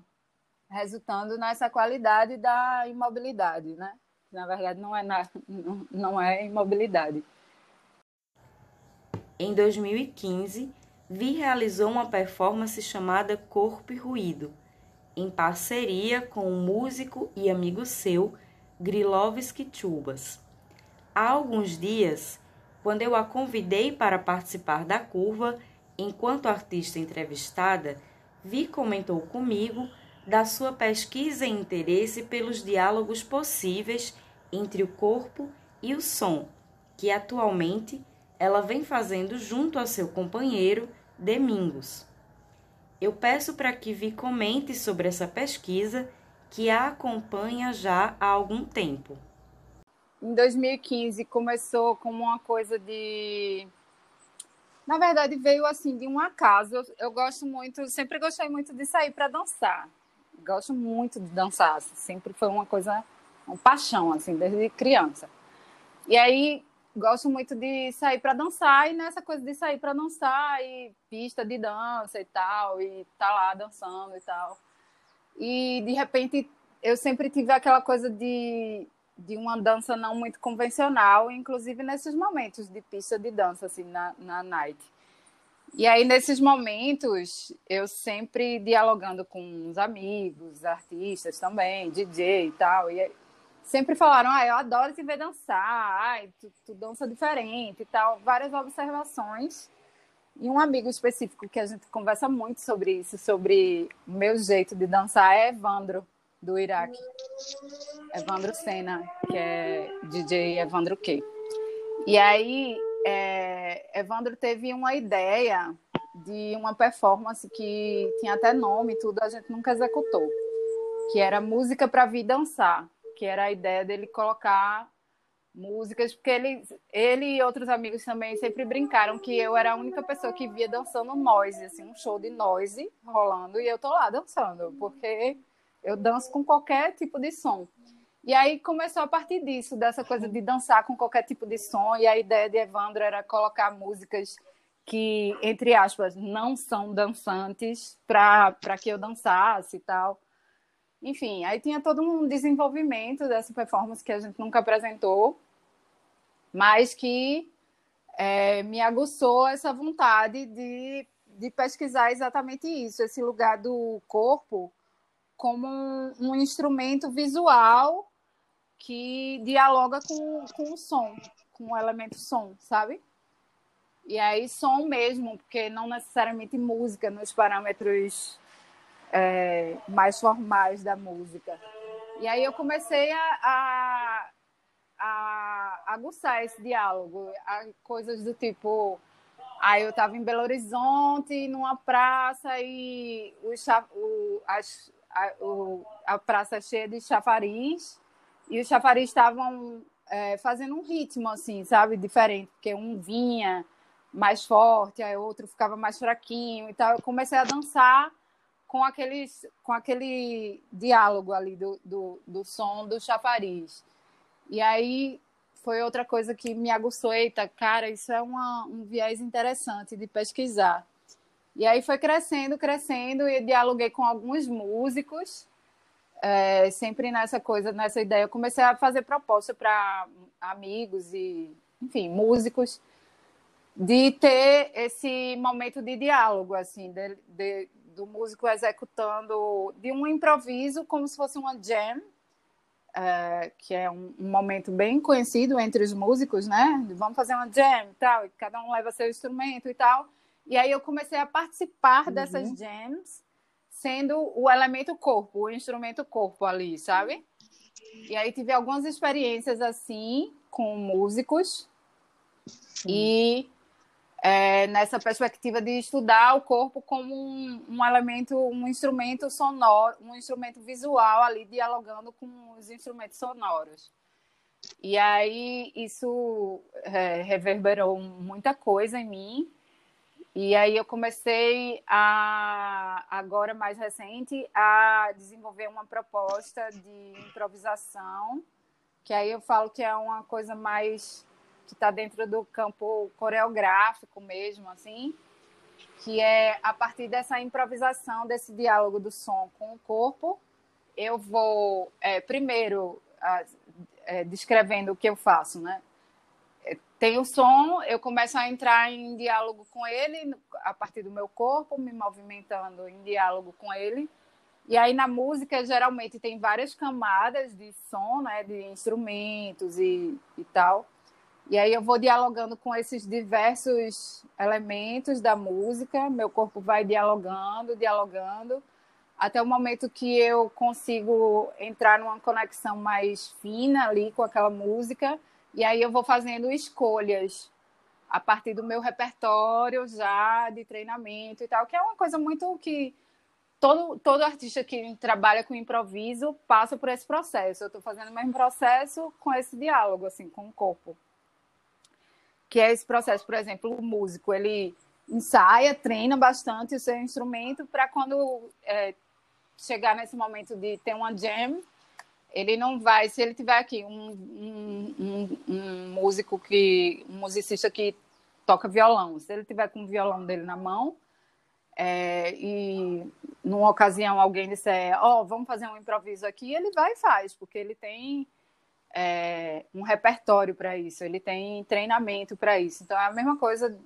resultando nessa qualidade da imobilidade, né? Na verdade, não é, na, não é imobilidade. Em 2015, Vi realizou uma performance chamada Corpo e Ruído, em parceria com o músico e amigo seu, Grilovski Chubas. Há alguns dias, quando eu a convidei para participar da curva, enquanto artista entrevistada, Vi comentou comigo da sua pesquisa e interesse pelos diálogos possíveis entre o corpo e o som, que atualmente ela vem fazendo junto ao seu companheiro Domingos. Eu peço para que Vi comente sobre essa pesquisa que a acompanha já há algum tempo. Em 2015 começou como uma coisa de na verdade veio assim de um acaso. Eu, eu gosto muito, sempre gostei muito de sair para dançar. Gosto muito de dançar, sempre foi uma coisa, uma paixão assim desde criança. E aí gosto muito de sair para dançar e nessa coisa de sair para dançar e pista de dança e tal e tá lá dançando e tal. E de repente eu sempre tive aquela coisa de de uma dança não muito convencional, inclusive nesses momentos de pista de dança assim na, na night. E aí nesses momentos eu sempre dialogando com os amigos, artistas também, DJ e tal, e sempre falaram, ah, eu adoro te ver dançar, ai, tu, tu dança diferente e tal, várias observações. E um amigo específico que a gente conversa muito sobre isso, sobre meu jeito de dançar, é Evandro, do Iraque. Evandro Sena, que é DJ Evandro K. E aí, é, Evandro teve uma ideia de uma performance que tinha até nome e tudo, a gente nunca executou, que era música para vir dançar que era a ideia dele colocar músicas, porque ele, ele e outros amigos também sempre brincaram que eu era a única pessoa que via dançando noise, assim, um show de noise rolando, e eu tô lá dançando, porque eu danço com qualquer tipo de som. E aí começou a partir disso, dessa coisa de dançar com qualquer tipo de som, e a ideia de Evandro era colocar músicas que, entre aspas, não são dançantes para que eu dançasse e tal. Enfim, aí tinha todo um desenvolvimento dessa performance que a gente nunca apresentou, mas que é, me aguçou essa vontade de, de pesquisar exatamente isso, esse lugar do corpo como um, um instrumento visual que dialoga com, com o som, com o elemento som, sabe? E aí, som mesmo, porque não necessariamente música nos parâmetros é, mais formais da música. E aí eu comecei a, a, a aguçar esse diálogo, coisas do tipo. Aí eu estava em Belo Horizonte, numa praça, e o, o, a, o, a praça é cheia de chafariz, e os chafariz estavam é, fazendo um ritmo, assim, sabe, diferente, porque um vinha mais forte, aí outro ficava mais fraquinho e tal. Eu comecei a dançar com, aqueles, com aquele diálogo ali do, do, do som do chafariz. E aí foi outra coisa que me aguçou. Eita, cara, isso é uma, um viés interessante de pesquisar. E aí foi crescendo, crescendo, e dialoguei com alguns músicos, é, sempre nessa coisa, nessa ideia. Eu comecei a fazer proposta para amigos e, enfim, músicos, de ter esse momento de diálogo, assim, de, de, do músico executando de um improviso como se fosse uma jam, é, que é um, um, momento bem conhecido entre os músicos, né? Vamos fazer uma jam e tal, e cada um leva seu instrumento e tal. E aí eu comecei a participar uhum. dessas jams, sendo o elemento corpo, o instrumento corpo ali, sabe? E aí tive algumas experiências assim com músicos Sim. e é, nessa perspectiva de estudar o corpo como um, um, elemento, um instrumento sonoro, um instrumento visual ali dialogando com os instrumentos sonoros. E aí isso é, reverberou muita coisa em mim. E aí eu comecei a agora mais recente a desenvolver uma proposta de improvisação, que aí eu falo que é uma coisa mais que está dentro do campo coreográfico mesmo, assim, que é a partir dessa improvisação, desse diálogo do som com o corpo, eu vou é, primeiro é, descrevendo o que eu faço, né? Tem o som, eu começo a entrar em diálogo com ele a partir do meu corpo, me movimentando em diálogo com ele. E aí na música geralmente tem várias camadas de som, né, de instrumentos e, e tal. E aí eu vou dialogando com esses diversos elementos da música, meu corpo vai dialogando, dialogando, até o momento que eu consigo entrar numa conexão mais fina ali com aquela música, e aí eu vou fazendo escolhas a partir do meu repertório já de treinamento e tal, que é uma coisa muito que todo, todo artista que trabalha com improviso passa por esse processo. Eu estou fazendo o mesmo processo com esse diálogo, assim, com o corpo que é esse processo, por exemplo, o músico, ele ensaia, treina bastante o seu instrumento para quando é, chegar nesse momento de ter uma jam, ele não vai, se ele tiver aqui um, um, um, um músico que, um musicista que toca violão, se ele tiver com o violão dele na mão, é, e numa ocasião alguém disser, ó, oh, vamos fazer um improviso aqui, ele vai e faz, porque ele tem é, um repertório para isso, ele tem treinamento para isso. Então é a mesma coisa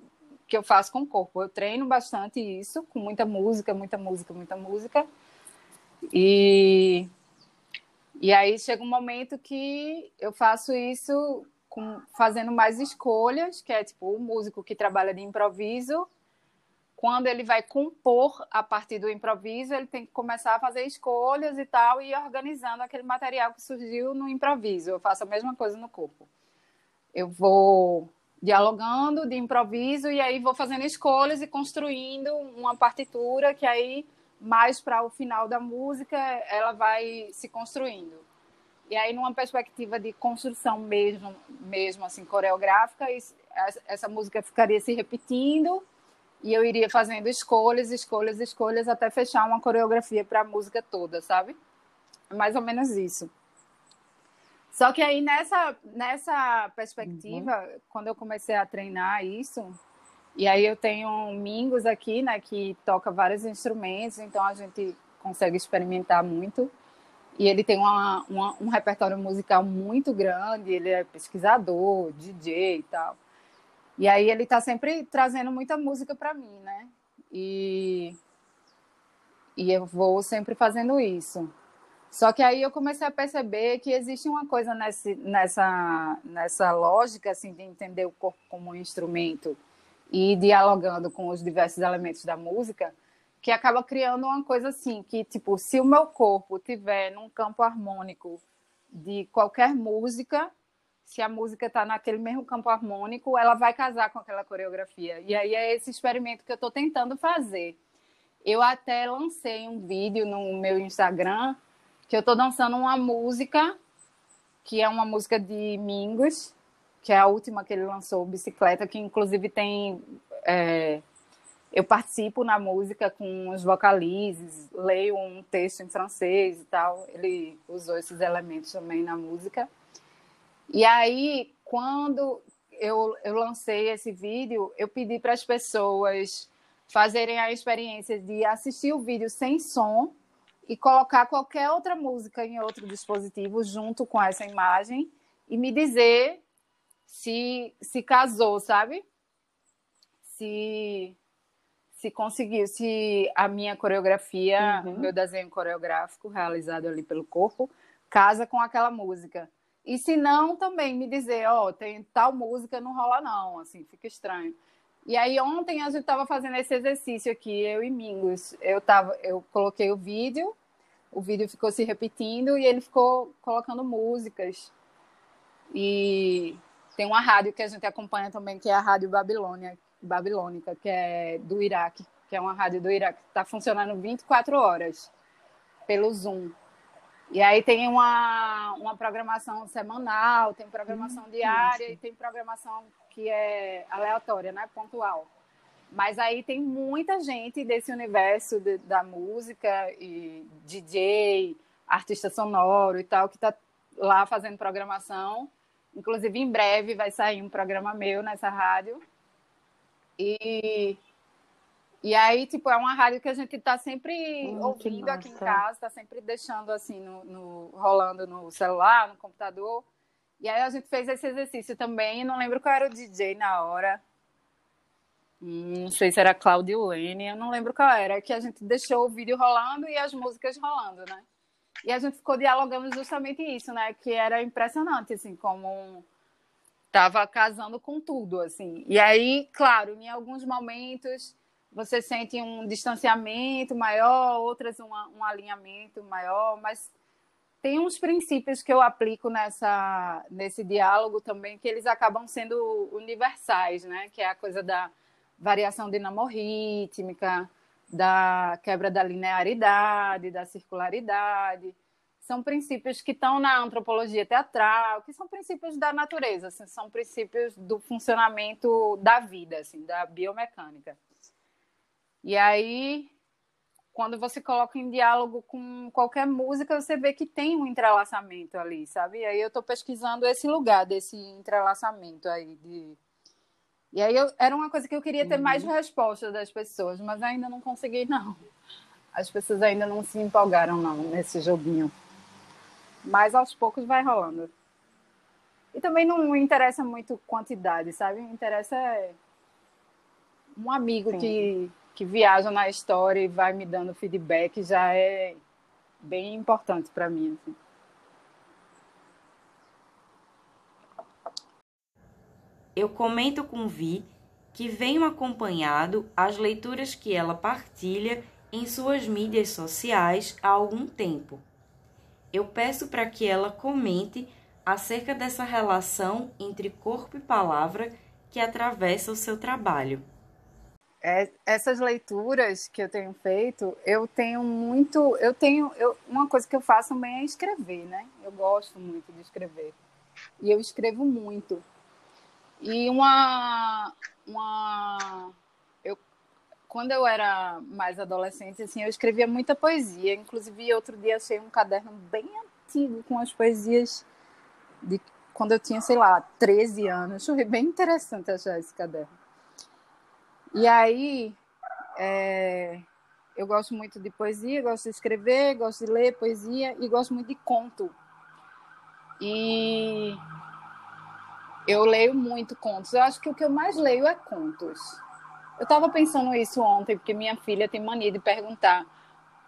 que eu faço com o corpo. Eu treino bastante isso, com muita música, muita música, muita música. E, e aí chega um momento que eu faço isso com, fazendo mais escolhas, que é tipo o músico que trabalha de improviso quando ele vai compor a partir do improviso, ele tem que começar a fazer escolhas e tal, e ir organizando aquele material que surgiu no improviso. Eu faço a mesma coisa no corpo. Eu vou dialogando de improviso e aí vou fazendo escolhas e construindo uma partitura que aí mais para o final da música ela vai se construindo. E aí numa perspectiva de construção mesmo, mesmo assim coreográfica, essa música ficaria se repetindo e eu iria fazendo escolhas, escolhas, escolhas até fechar uma coreografia para a música toda, sabe? É mais ou menos isso. Só que aí nessa, nessa perspectiva, uhum. quando eu comecei a treinar isso, e aí eu tenho um Mingos aqui, né, que toca vários instrumentos, então a gente consegue experimentar muito. E ele tem uma, uma, um repertório musical muito grande, ele é pesquisador, DJ e tal. E aí ele está sempre trazendo muita música para mim, né? E, e eu vou sempre fazendo isso. Só que aí eu comecei a perceber que existe uma coisa nesse, nessa, nessa lógica assim, de entender o corpo como um instrumento e dialogando com os diversos elementos da música, que acaba criando uma coisa assim, que tipo, se o meu corpo tiver num campo harmônico de qualquer música, se a música está naquele mesmo campo harmônico, ela vai casar com aquela coreografia. E aí é esse experimento que eu estou tentando fazer. Eu até lancei um vídeo no meu Instagram que eu estou dançando uma música que é uma música de Mingos, que é a última que ele lançou, Bicicleta, que inclusive tem. É, eu participo na música com os vocalizes, leio um texto em francês e tal. Ele usou esses elementos também na música. E aí, quando eu, eu lancei esse vídeo, eu pedi para as pessoas fazerem a experiência de assistir o vídeo sem som e colocar qualquer outra música em outro dispositivo junto com essa imagem e me dizer se se casou, sabe? Se se conseguiu, se a minha coreografia, uhum. meu desenho coreográfico realizado ali pelo corpo, casa com aquela música. E se não, também me dizer, ó, oh, tem tal música, não rola não, assim, fica estranho. E aí ontem a gente estava fazendo esse exercício aqui, eu e Mingos. Eu tava, eu coloquei o vídeo, o vídeo ficou se repetindo e ele ficou colocando músicas. E tem uma rádio que a gente acompanha também, que é a Rádio Babilônia, Babilônica, que é do Iraque, que é uma rádio do Iraque, que está funcionando 24 horas pelo Zoom. E aí tem uma, uma programação semanal, tem programação hum, diária e tem programação que é aleatória, né? Pontual. Mas aí tem muita gente desse universo de, da música e DJ, artista sonoro e tal, que está lá fazendo programação. Inclusive, em breve vai sair um programa meu nessa rádio. E e aí, tipo, é uma rádio que a gente está sempre hum, ouvindo aqui em casa, está sempre deixando assim, no, no, rolando no celular, no computador. E aí a gente fez esse exercício também, não lembro qual era o DJ na hora. Hum, não sei se era Claudio Lene, eu não lembro qual era, que a gente deixou o vídeo rolando e as músicas rolando, né? E a gente ficou dialogando justamente isso, né? Que era impressionante, assim, como estava casando com tudo, assim. E aí, claro, em alguns momentos você sente um distanciamento maior, outras uma, um alinhamento maior, mas tem uns princípios que eu aplico nessa, nesse diálogo também que eles acabam sendo universais, né? Que é a coisa da variação dinamorrítmica, da quebra da linearidade, da circularidade. São princípios que estão na antropologia teatral, que são princípios da natureza, assim, são princípios do funcionamento da vida, assim, da biomecânica. E aí, quando você coloca em diálogo com qualquer música, você vê que tem um entrelaçamento ali, sabe? E aí eu estou pesquisando esse lugar desse entrelaçamento aí de e aí eu, era uma coisa que eu queria ter uhum. mais respostas das pessoas, mas ainda não consegui não. As pessoas ainda não se empolgaram não nesse joguinho. Mas aos poucos vai rolando. E também não interessa muito quantidade, sabe? Interessa é um amigo Sim. que que viaja na história e vai me dando feedback já é bem importante para mim. Assim. Eu comento com Vi que venho acompanhado as leituras que ela partilha em suas mídias sociais há algum tempo. Eu peço para que ela comente acerca dessa relação entre corpo e palavra que atravessa o seu trabalho. É, essas leituras que eu tenho feito, eu tenho muito, eu tenho, eu, uma coisa que eu faço também é escrever, né? Eu gosto muito de escrever e eu escrevo muito. E uma, uma, eu, quando eu era mais adolescente, assim, eu escrevia muita poesia. Inclusive, outro dia achei um caderno bem antigo com as poesias de quando eu tinha, sei lá, 13 anos. Foi bem interessante achar esse caderno. E aí, é, eu gosto muito de poesia, gosto de escrever, gosto de ler poesia e gosto muito de conto. E eu leio muito contos. Eu acho que o que eu mais leio é contos. Eu estava pensando isso ontem, porque minha filha tem mania de perguntar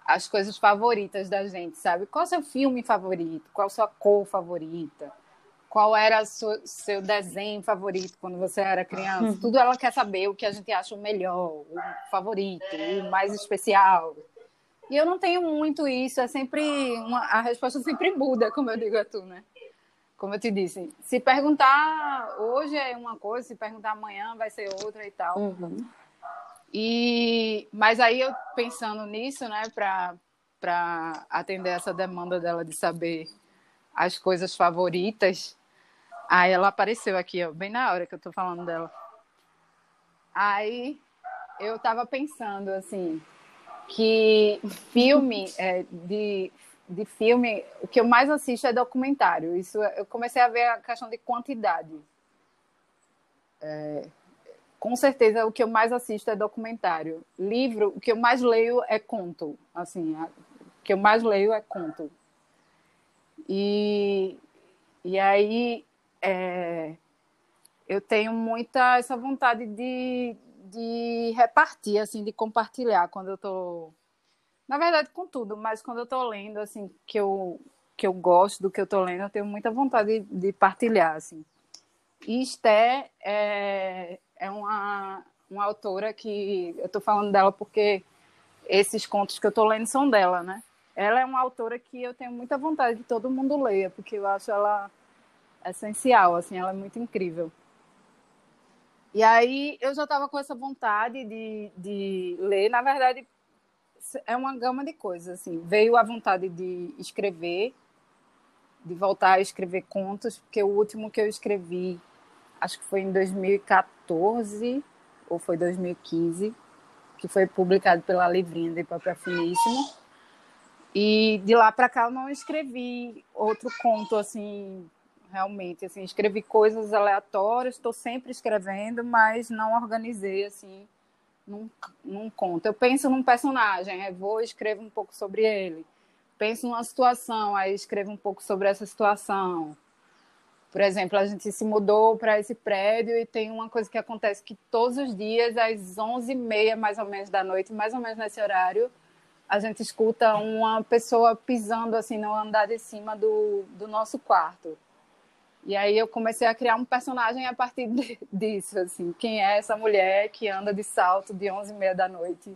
as coisas favoritas da gente, sabe? Qual é o seu filme favorito? Qual a sua cor favorita? qual era o seu desenho favorito quando você era criança. Tudo ela quer saber o que a gente acha o melhor, o favorito, o mais especial. E eu não tenho muito isso, é sempre uma, a resposta sempre muda, como eu digo a tu, né? Como eu te disse, se perguntar hoje é uma coisa, se perguntar amanhã vai ser outra e tal. Uhum. E mas aí eu pensando nisso, né, para para atender essa demanda dela de saber as coisas favoritas, Aí ela apareceu aqui, ó, bem na hora que eu tô falando dela. Aí eu tava pensando, assim, que filme, é, de, de filme, o que eu mais assisto é documentário. Isso eu comecei a ver a questão de quantidade. É, com certeza o que eu mais assisto é documentário. Livro, o que eu mais leio é conto. Assim, o que eu mais leio é conto. E, e aí é, eu tenho muita essa vontade de, de repartir, assim, de compartilhar quando eu estou. Na verdade, com tudo, mas quando eu estou lendo, assim, que eu, que eu gosto do que eu estou lendo, eu tenho muita vontade de, de partilhar, assim. E Esté é, é uma, uma autora que eu estou falando dela porque esses contos que eu estou lendo são dela, né? Ela é uma autora que eu tenho muita vontade de todo mundo leia, porque eu acho ela essencial, assim, ela é muito incrível. E aí eu já estava com essa vontade de, de ler. Na verdade, é uma gama de coisas. Assim. Veio a vontade de escrever, de voltar a escrever contos, porque o último que eu escrevi, acho que foi em 2014 ou foi 2015, que foi publicado pela Livrinha de Papel Finíssimo. E de lá para cá eu não escrevi outro conto assim, realmente, assim, escrevi coisas aleatórias, estou sempre escrevendo, mas não organizei assim num, num conto. Eu penso num personagem, vou e escrevo um pouco sobre ele. Penso numa situação, aí escrevo um pouco sobre essa situação. Por exemplo, a gente se mudou para esse prédio e tem uma coisa que acontece que todos os dias, às 11h30 mais ou menos da noite, mais ou menos nesse horário, a gente escuta uma pessoa pisando assim no andar de cima do, do nosso quarto. E aí eu comecei a criar um personagem a partir disso, assim, quem é essa mulher que anda de salto de 11 e meia da noite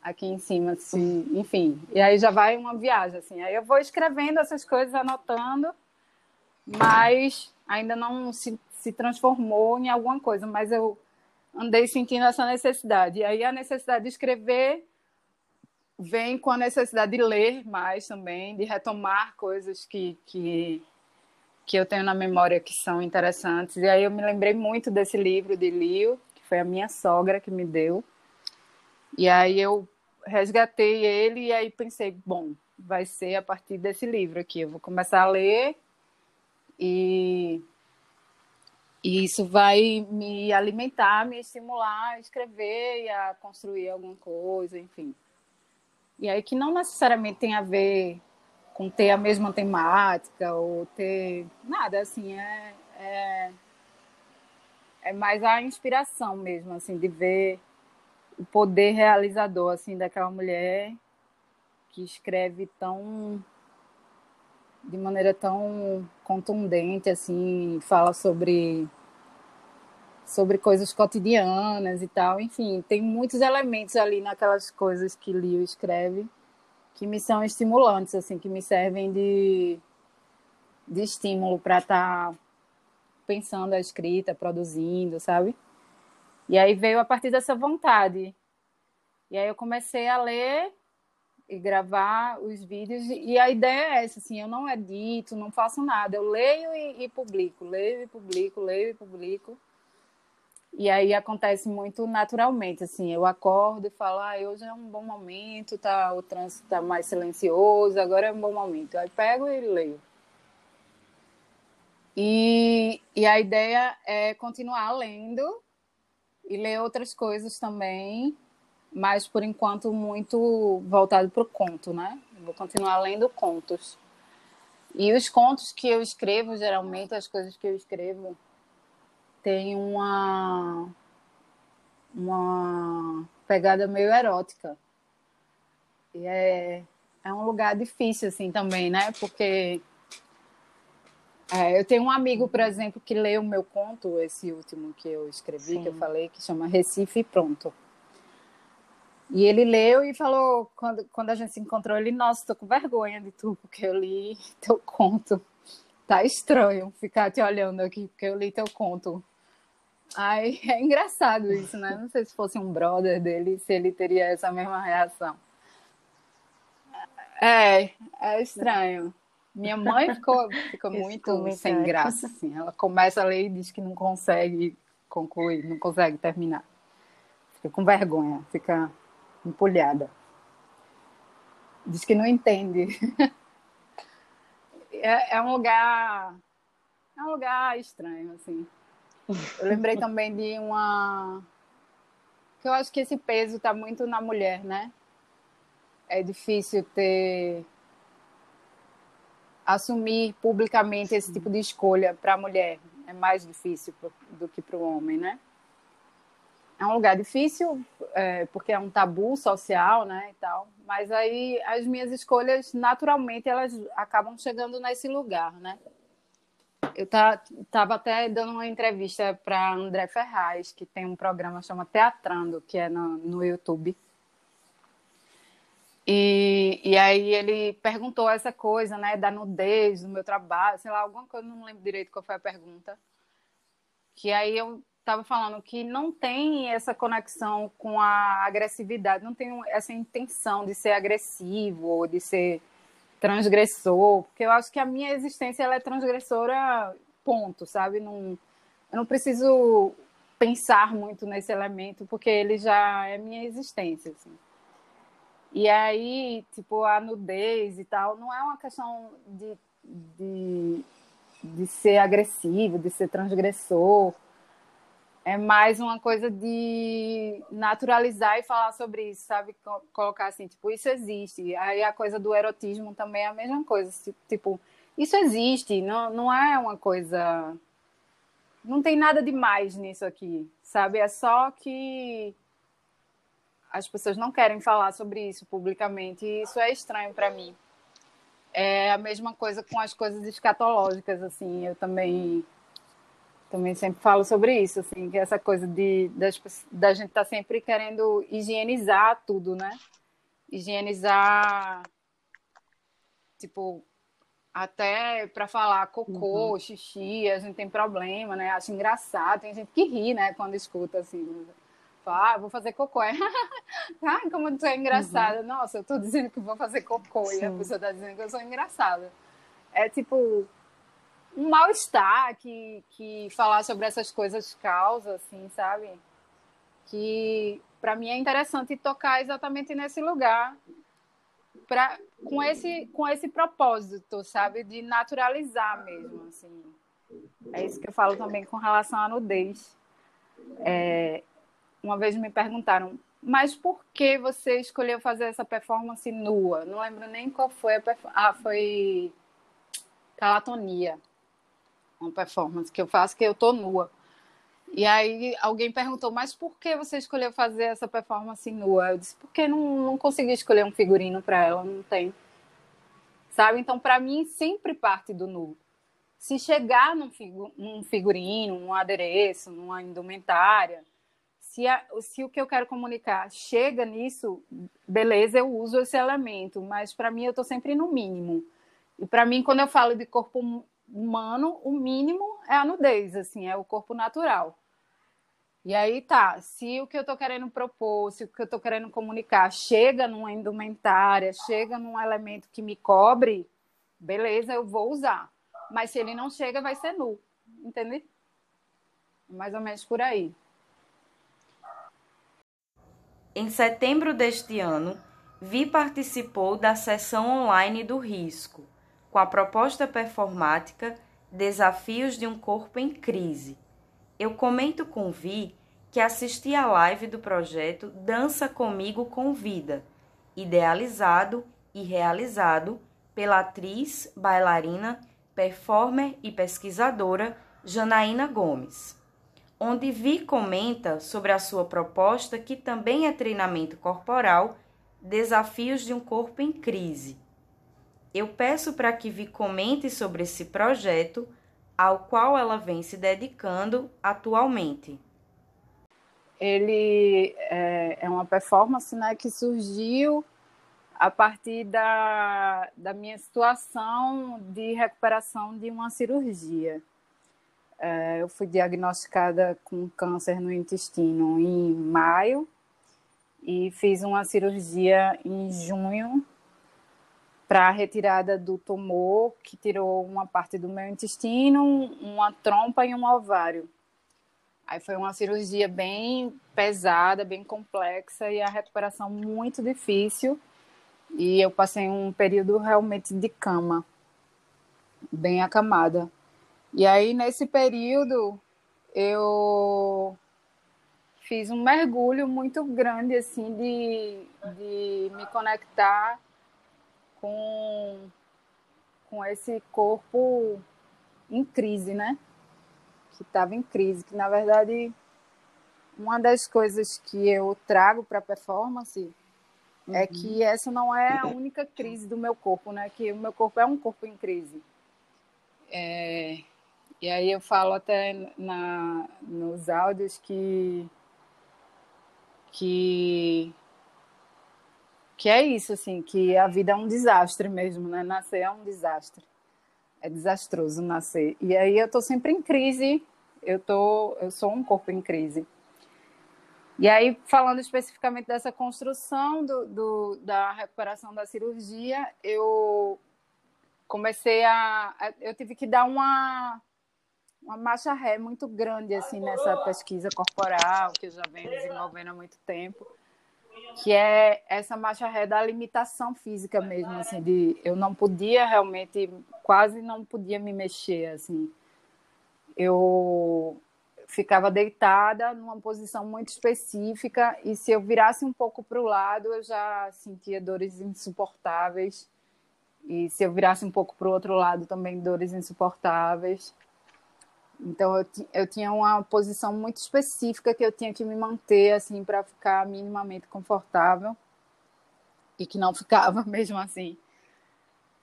aqui em cima, assim, enfim. E aí já vai uma viagem, assim. Aí eu vou escrevendo essas coisas, anotando, mas ainda não se, se transformou em alguma coisa, mas eu andei sentindo essa necessidade. E aí a necessidade de escrever vem com a necessidade de ler mais também, de retomar coisas que, que que eu tenho na memória que são interessantes. E aí eu me lembrei muito desse livro de Lio, que foi a minha sogra que me deu. E aí eu resgatei ele e aí pensei, bom, vai ser a partir desse livro aqui. Eu vou começar a ler e, e isso vai me alimentar, me estimular a escrever e a construir alguma coisa, enfim. E aí que não necessariamente tem a ver com ter a mesma temática ou ter nada assim é, é, é mais a inspiração mesmo assim de ver o poder realizador assim daquela mulher que escreve tão de maneira tão contundente assim fala sobre sobre coisas cotidianas e tal. Enfim tem muitos elementos ali naquelas coisas que Leo escreve que me são estimulantes, assim, que me servem de, de estímulo para estar tá pensando a escrita, produzindo, sabe? E aí veio a partir dessa vontade. E aí eu comecei a ler e gravar os vídeos. E a ideia é essa, assim, eu não edito, não faço nada. Eu leio e, e publico, leio e publico, leio e publico. E aí acontece muito naturalmente, assim, eu acordo e falo, ah, hoje é um bom momento, tá, o trânsito está mais silencioso, agora é um bom momento. Aí pego e leio. E, e a ideia é continuar lendo e ler outras coisas também, mas por enquanto muito voltado para o conto, né? vou continuar lendo contos. E os contos que eu escrevo, geralmente, as coisas que eu escrevo, tem uma uma pegada meio erótica. E é, é um lugar difícil, assim, também, né? Porque é, eu tenho um amigo, por exemplo, que leu o meu conto, esse último que eu escrevi, Sim. que eu falei, que chama Recife Pronto. E ele leu e falou, quando, quando a gente se encontrou, ele, nossa, tô com vergonha de tu, porque eu li teu conto. Tá estranho ficar te olhando aqui, porque eu li teu conto. Ai, é engraçado isso, né? Não sei se fosse um brother dele, se ele teria essa mesma reação. É, é estranho. Minha mãe ficou, ficou muito sem graça, assim. Ela começa a ler e diz que não consegue concluir, não consegue terminar. Fica com vergonha, fica empolhada. Diz que não entende. É, é um lugar, é um lugar estranho, assim. Eu lembrei também de uma. que eu acho que esse peso está muito na mulher, né? É difícil ter. assumir publicamente esse tipo de escolha para a mulher. É mais difícil do que para o homem, né? É um lugar difícil, é, porque é um tabu social, né, e tal. Mas aí as minhas escolhas, naturalmente, elas acabam chegando nesse lugar, né? Eu estava até dando uma entrevista para André Ferraz, que tem um programa chamado Teatrando, que é no, no YouTube. E, e aí ele perguntou essa coisa, né, da nudez do meu trabalho, sei lá, alguma coisa, não lembro direito qual foi a pergunta. Que aí eu estava falando que não tem essa conexão com a agressividade, não tem essa intenção de ser agressivo ou de ser transgressor, porque eu acho que a minha existência ela é transgressora, ponto, sabe? Não, eu não preciso pensar muito nesse elemento, porque ele já é minha existência. Assim. E aí, tipo, a nudez e tal, não é uma questão de, de, de ser agressivo, de ser transgressor. É mais uma coisa de naturalizar e falar sobre isso, sabe? Colocar assim, tipo, isso existe. Aí a coisa do erotismo também é a mesma coisa. Tipo, isso existe, não, não é uma coisa não tem nada demais nisso aqui, sabe? É só que as pessoas não querem falar sobre isso publicamente e isso é estranho para mim. É a mesma coisa com as coisas escatológicas, assim, eu também também sempre falo sobre isso, assim, que essa coisa de das, da gente estar tá sempre querendo higienizar tudo, né? Higienizar tipo até para falar cocô, uhum. xixi, a gente tem problema, né? Acho engraçado, tem gente que ri, né, quando escuta assim. Fala, ah, vou fazer cocô. Ah, como tu é engraçada. Uhum. Nossa, eu tô dizendo que vou fazer cocô Sim. e a pessoa tá dizendo que eu sou engraçada. É tipo um mal-estar que, que falar sobre essas coisas causa, assim, sabe? Que para mim é interessante tocar exatamente nesse lugar pra, com, esse, com esse propósito, sabe? De naturalizar mesmo, assim. É isso que eu falo também com relação à nudez. É, uma vez me perguntaram, mas por que você escolheu fazer essa performance nua? Não lembro nem qual foi a performance. Ah, foi Calatonia. Uma performance que eu faço que eu tô nua. E aí alguém perguntou, mas por que você escolheu fazer essa performance nua? Eu disse, porque não, não consegui escolher um figurino para ela, não tem. Sabe? Então, para mim, sempre parte do nu. Se chegar num, figu num figurino, num adereço, numa indumentária, se, a, se o que eu quero comunicar chega nisso, beleza, eu uso esse elemento, mas para mim eu estou sempre no mínimo. E para mim, quando eu falo de corpo humano, o mínimo é a nudez, assim, é o corpo natural. E aí tá, se o que eu tô querendo propor, se o que eu tô querendo comunicar chega numa indumentária, chega num elemento que me cobre, beleza, eu vou usar. Mas se ele não chega, vai ser nu. Entende? Mais ou menos por aí. Em setembro deste ano, Vi participou da sessão online do Risco com a proposta performática Desafios de um Corpo em Crise. Eu comento com Vi que assisti à live do projeto Dança Comigo com Vida, idealizado e realizado pela atriz, bailarina, performer e pesquisadora Janaína Gomes, onde Vi comenta sobre a sua proposta, que também é treinamento corporal, Desafios de um Corpo em Crise eu peço para que Vi comente sobre esse projeto ao qual ela vem se dedicando atualmente. Ele é, é uma performance né, que surgiu a partir da, da minha situação de recuperação de uma cirurgia. É, eu fui diagnosticada com câncer no intestino em maio e fiz uma cirurgia em junho para a retirada do tumor, que tirou uma parte do meu intestino, uma trompa e um ovário. Aí foi uma cirurgia bem pesada, bem complexa e a recuperação muito difícil. E eu passei um período realmente de cama, bem acamada. E aí, nesse período, eu fiz um mergulho muito grande, assim, de, de me conectar com, com esse corpo em crise, né? Que estava em crise, que na verdade uma das coisas que eu trago para a performance é uhum. é que essa não é a única crise do meu corpo, né? Que o meu corpo é um corpo em crise. É, e aí eu falo até na, nos áudios que que que é isso, assim, que a vida é um desastre mesmo, né? Nascer é um desastre. É desastroso nascer. E aí eu tô sempre em crise. eu tô, eu sou um corpo em crise. E aí, falando especificamente dessa construção do, do da recuperação da cirurgia, eu comecei a, eu tive que dar uma uma marcha ré muito grande assim nessa pesquisa corporal que eu já venho desenvolvendo há muito tempo que é essa marcha ré da limitação física mesmo, assim, de eu não podia realmente, quase não podia me mexer, assim. Eu ficava deitada numa posição muito específica e se eu virasse um pouco para o lado, eu já sentia dores insuportáveis. E se eu virasse um pouco para o outro lado, também dores insuportáveis. Então eu, eu tinha uma posição muito específica que eu tinha que me manter assim para ficar minimamente confortável e que não ficava mesmo assim.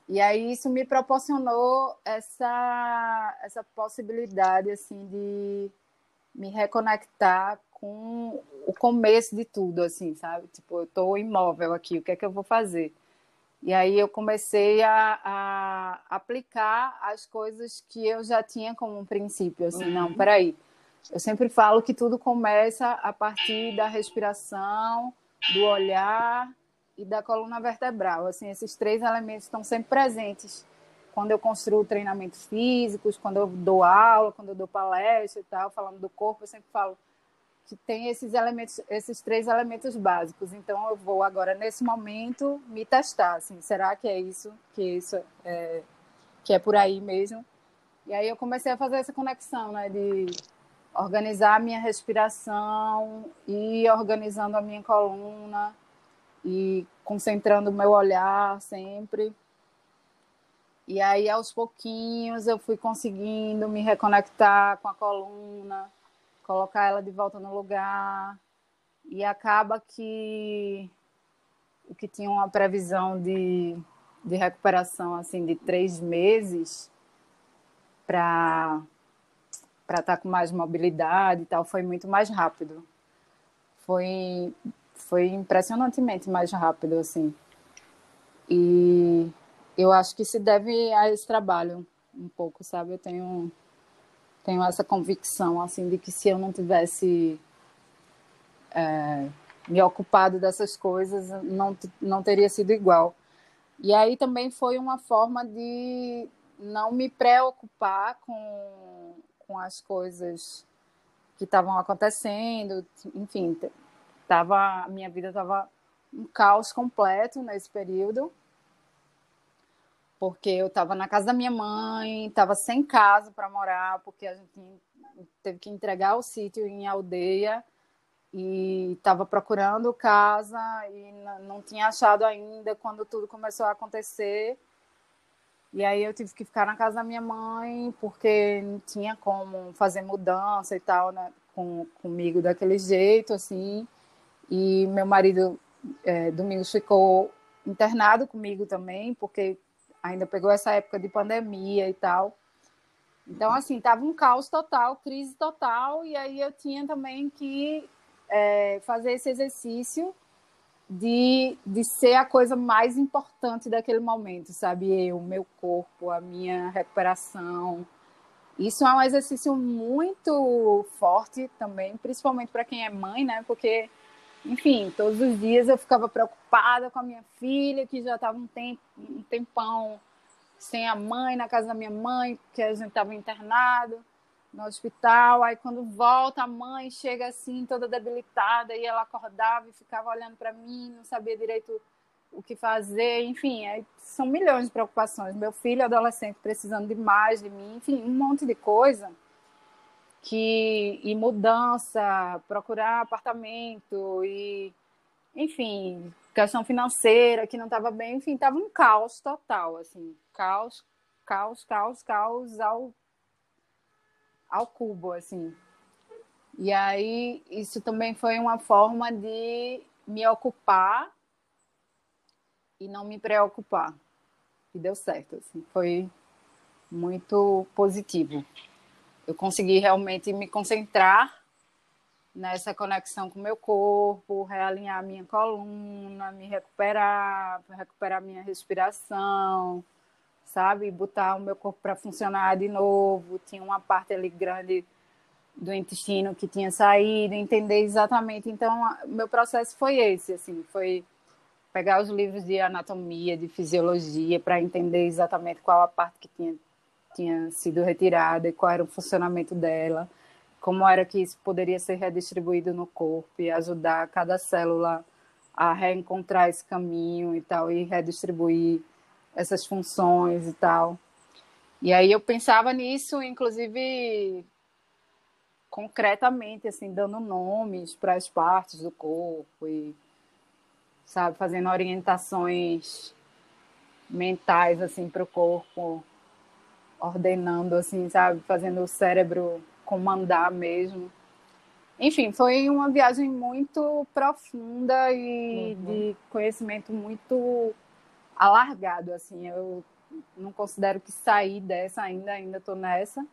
E aí isso me proporcionou essa essa possibilidade assim de me reconectar com o começo de tudo assim, sabe? Tipo, eu estou imóvel aqui, o que é que eu vou fazer? E aí eu comecei a, a, aplicar as coisas que eu já tinha como um princípio, assim, uhum. não, peraí. Eu sempre falo que tudo começa a partir da respiração, do olhar e da coluna vertebral. Assim, esses três elementos estão sempre presentes quando eu construo treinamentos físicos, quando eu dou aula, quando eu dou palestra e tal, falando do corpo, eu sempre falo que tem esses elementos, esses três elementos básicos. Então eu vou agora nesse momento me testar, assim, será que é isso, que isso é, que é por aí mesmo? E aí eu comecei a fazer essa conexão, né, de organizar a minha respiração e organizando a minha coluna e concentrando o meu olhar sempre. E aí aos pouquinhos eu fui conseguindo me reconectar com a coluna colocar ela de volta no lugar. E acaba que o que tinha uma previsão de, de recuperação assim de três meses para para estar tá com mais mobilidade e tal foi muito mais rápido. Foi foi impressionantemente mais rápido assim. E eu acho que se deve a esse trabalho um pouco sabe? Eu tenho tenho essa convicção assim de que se eu não tivesse é, me ocupado dessas coisas não não teria sido igual. E aí também foi uma forma de não me preocupar com, com as coisas que estavam acontecendo enfim tava minha vida estava um caos completo nesse período porque eu estava na casa da minha mãe, estava sem casa para morar, porque a gente teve que entregar o sítio em aldeia e estava procurando casa e não tinha achado ainda quando tudo começou a acontecer. E aí eu tive que ficar na casa da minha mãe porque não tinha como fazer mudança e tal, né, com, comigo daquele jeito, assim. E meu marido, é, Domingos, ficou internado comigo também, porque ainda pegou essa época de pandemia e tal. Então, assim, tava um caos total, crise total, e aí eu tinha também que é, fazer esse exercício de, de ser a coisa mais importante daquele momento, sabe? Eu, meu corpo, a minha recuperação. Isso é um exercício muito forte também, principalmente para quem é mãe, né? Porque, enfim, todos os dias eu ficava preocupada com a minha filha, que já estava um, tempo, um tempão sem a mãe, na casa da minha mãe, porque a gente estava internado no hospital. Aí quando volta, a mãe chega assim, toda debilitada, e ela acordava e ficava olhando para mim, não sabia direito o que fazer, enfim, são milhões de preocupações. Meu filho adolescente precisando de mais de mim, enfim, um monte de coisa que e mudança, procurar apartamento e enfim, questão financeira que não estava bem, enfim, estava um caos total, assim, caos, caos, caos, caos ao, ao cubo, assim. E aí isso também foi uma forma de me ocupar e não me preocupar. E deu certo, assim, foi muito positivo. Eu consegui realmente me concentrar nessa conexão com o meu corpo, realinhar minha coluna, me recuperar, recuperar minha respiração, sabe? Botar o meu corpo para funcionar de novo. Tinha uma parte ali grande do intestino que tinha saído, entender exatamente. Então, meu processo foi esse, assim, foi pegar os livros de anatomia, de fisiologia, para entender exatamente qual a parte que tinha, tinha sido retirada e qual era o funcionamento dela, como era que isso poderia ser redistribuído no corpo e ajudar cada célula a reencontrar esse caminho e tal, e redistribuir essas funções e tal. E aí eu pensava nisso, inclusive concretamente, assim, dando nomes para as partes do corpo e sabe? Fazendo orientações mentais, assim, para o corpo, ordenando, assim, sabe? Fazendo o cérebro comandar mesmo. Enfim, foi uma viagem muito profunda e uhum. de conhecimento muito alargado, assim. Eu não considero que saí dessa ainda, ainda estou nessa.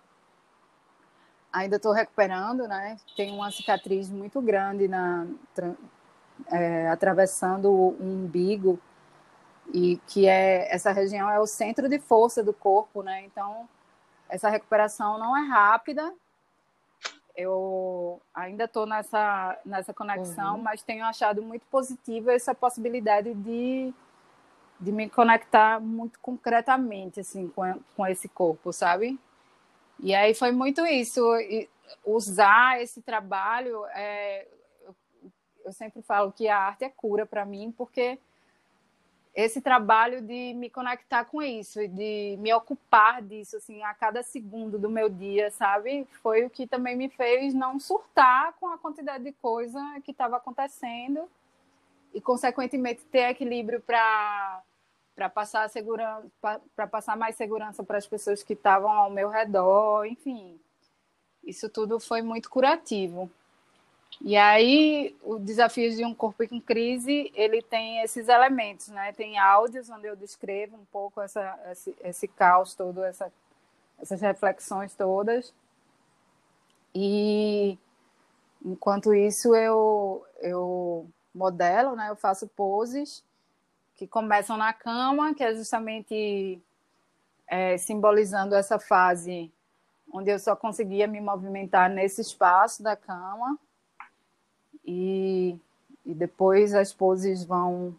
Ainda estou recuperando, né? Tem uma cicatriz muito grande na é, atravessando o umbigo e que é essa região é o centro de força do corpo, né? Então essa recuperação não é rápida. Eu ainda estou nessa nessa conexão, uhum. mas tenho achado muito positiva essa possibilidade de de me conectar muito concretamente assim com, com esse corpo, sabe? E aí foi muito isso, usar esse trabalho é, eu sempre falo que a arte é cura para mim, porque esse trabalho de me conectar com isso e de me ocupar disso assim a cada segundo do meu dia, sabe? Foi o que também me fez não surtar com a quantidade de coisa que estava acontecendo e consequentemente ter equilíbrio para para passar segurança para passar mais segurança para as pessoas que estavam ao meu redor, enfim. Isso tudo foi muito curativo. E aí, o Desafios de um Corpo em Crise, ele tem esses elementos, né? Tem áudios onde eu descrevo um pouco essa, esse, esse caos todo, essa, essas reflexões todas. E, enquanto isso, eu, eu modelo, né? Eu faço poses que começam na cama, que é justamente é, simbolizando essa fase onde eu só conseguia me movimentar nesse espaço da cama e, e depois as poses vão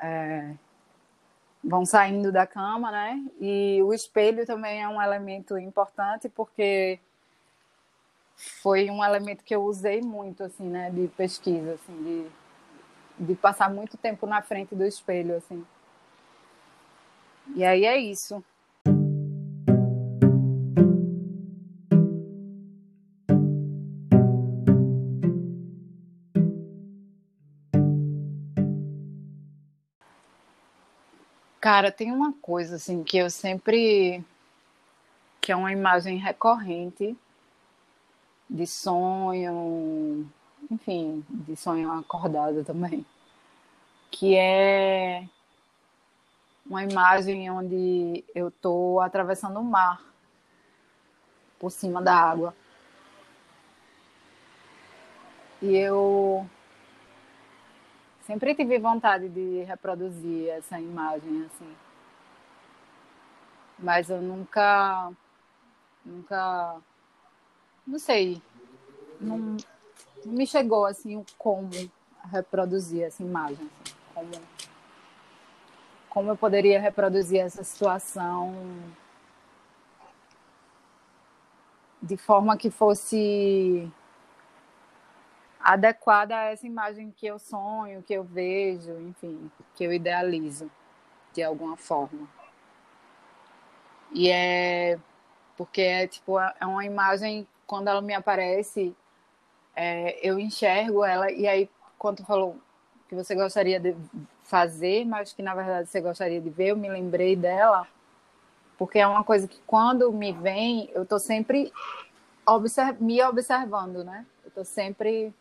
é, vão saindo da cama, né? E o espelho também é um elemento importante porque foi um elemento que eu usei muito assim, né, de pesquisa, assim, de, de passar muito tempo na frente do espelho, assim. E aí é isso. Cara, tem uma coisa assim que eu sempre que é uma imagem recorrente de sonho, enfim, de sonho acordado também, que é uma imagem onde eu tô atravessando o mar por cima da água. E eu Sempre tive vontade de reproduzir essa imagem assim. Mas eu nunca nunca não sei, não, não me chegou assim o como reproduzir essa imagem, assim, como como eu poderia reproduzir essa situação de forma que fosse adequada a essa imagem que eu sonho, que eu vejo, enfim, que eu idealizo de alguma forma. E é porque é tipo é uma imagem quando ela me aparece, é, eu enxergo ela e aí quando tu falou que você gostaria de fazer, mas que na verdade você gostaria de ver, eu me lembrei dela porque é uma coisa que quando me vem, eu tô sempre observ me observando, né? Eu tô sempre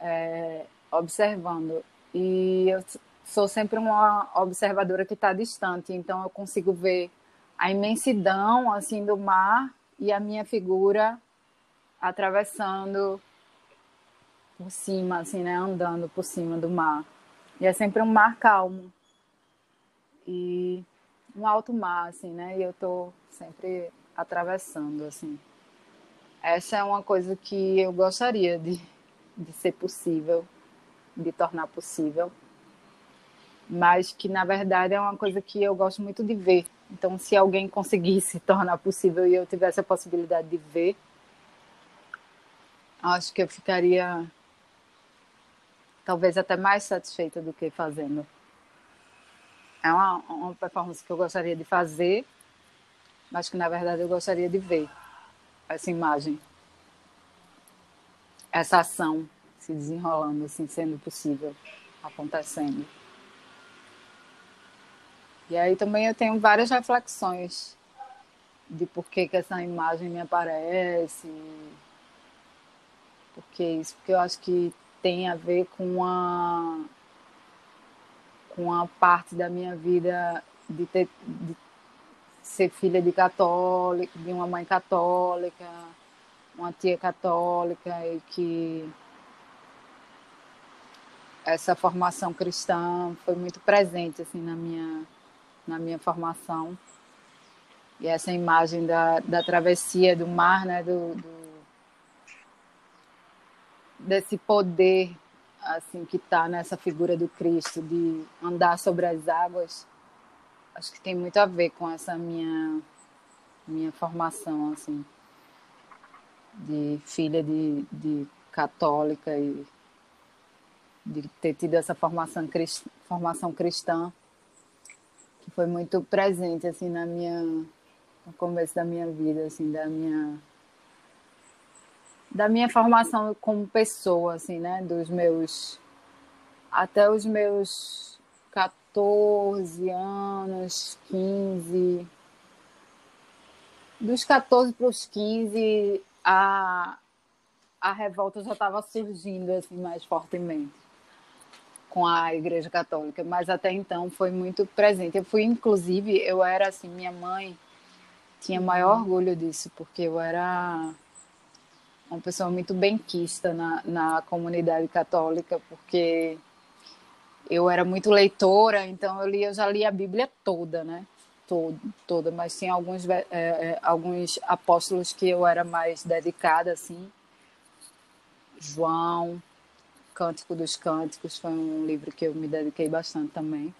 é, observando. E eu sou sempre uma observadora que está distante, então eu consigo ver a imensidão assim do mar e a minha figura atravessando por cima, assim, né, andando por cima do mar. E é sempre um mar calmo e um alto mar, assim, né? E eu tô sempre atravessando, assim. essa é uma coisa que eu gostaria de, de ser possível, de tornar possível, mas que na verdade é uma coisa que eu gosto muito de ver. Então, se alguém conseguisse tornar possível e eu tivesse a possibilidade de ver, acho que eu ficaria talvez até mais satisfeita do que fazendo. É uma, uma performance que eu gostaria de fazer, mas que na verdade eu gostaria de ver essa imagem, essa ação se desenrolando, assim, sendo possível, acontecendo. E aí também eu tenho várias reflexões de por que, que essa imagem me aparece, porque isso, porque eu acho que tem a ver com a com a parte da minha vida de ter de ser filha de católica, de uma mãe católica, uma tia católica e que essa formação cristã foi muito presente assim na minha na minha formação. E essa imagem da, da travessia do mar, né, do, do desse poder assim que está nessa figura do Cristo de andar sobre as águas acho que tem muito a ver com essa minha minha formação assim de filha de, de católica e de ter tido essa formação cristã, formação cristã que foi muito presente assim na minha no começo da minha vida assim da minha da minha formação como pessoa, assim, né? Dos meus. Até os meus 14 anos, 15. Dos 14 para os 15, a, a revolta já estava surgindo assim, mais fortemente com a Igreja Católica, mas até então foi muito presente. Eu fui, inclusive, eu era assim, minha mãe tinha maior orgulho disso, porque eu era uma pessoa muito benquista na, na comunidade católica, porque eu era muito leitora, então eu, li, eu já li a Bíblia toda, né? Todo, toda, mas tinha alguns, é, alguns apóstolos que eu era mais dedicada, assim. João, Cântico dos Cânticos, foi um livro que eu me dediquei bastante também.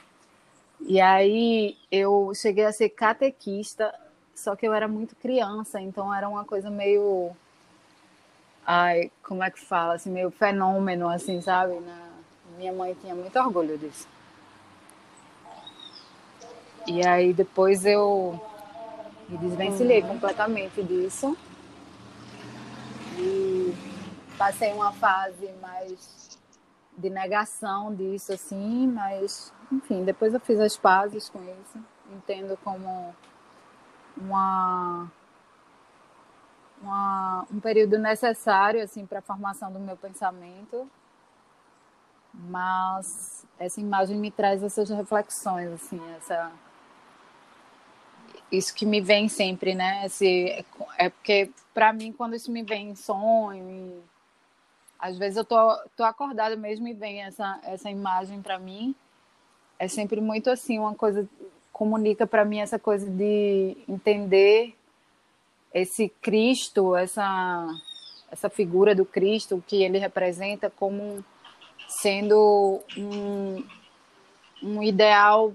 E aí eu cheguei a ser catequista, só que eu era muito criança, então era uma coisa meio ai, como é que fala, assim, meio fenômeno, assim, sabe? Na, minha mãe tinha muito orgulho disso. E aí depois eu me desvencilhei uhum. completamente disso. E passei uma fase mais de negação disso, assim, mas, enfim, depois eu fiz as pazes com isso. Entendo como uma uma, um período necessário assim para a formação do meu pensamento, mas essa imagem me traz essas reflexões assim, essa isso que me vem sempre, né? Esse, é porque para mim quando isso me vem em sonho, às vezes eu tô, tô acordada mesmo e vem essa essa imagem para mim, é sempre muito assim uma coisa comunica para mim essa coisa de entender esse Cristo, essa, essa figura do Cristo que ele representa como sendo um, um ideal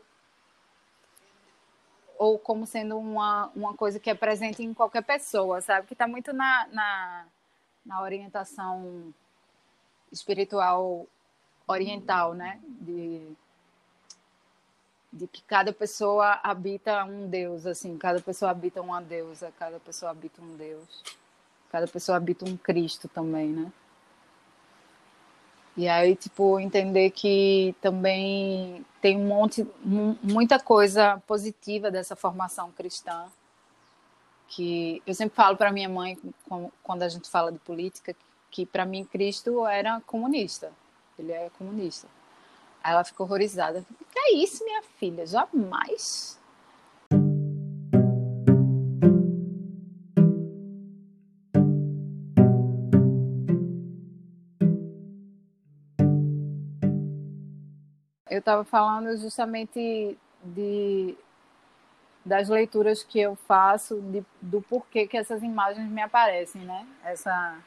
ou como sendo uma, uma coisa que é presente em qualquer pessoa, sabe? Que está muito na, na, na, orientação espiritual oriental, né? De, de que cada pessoa habita um Deus, assim, cada pessoa habita uma deusa, cada pessoa habita um Deus, cada pessoa habita um Cristo também, né? E aí, tipo, entender que também tem um monte, muita coisa positiva dessa formação cristã, que eu sempre falo para minha mãe, quando a gente fala de política, que para mim Cristo era comunista, ele é comunista. Aí ela ficou horrorizada. Que é isso, minha filha? Jamais. Estava falando justamente de das leituras que eu faço de, do porquê que essas imagens me aparecem, né? Essa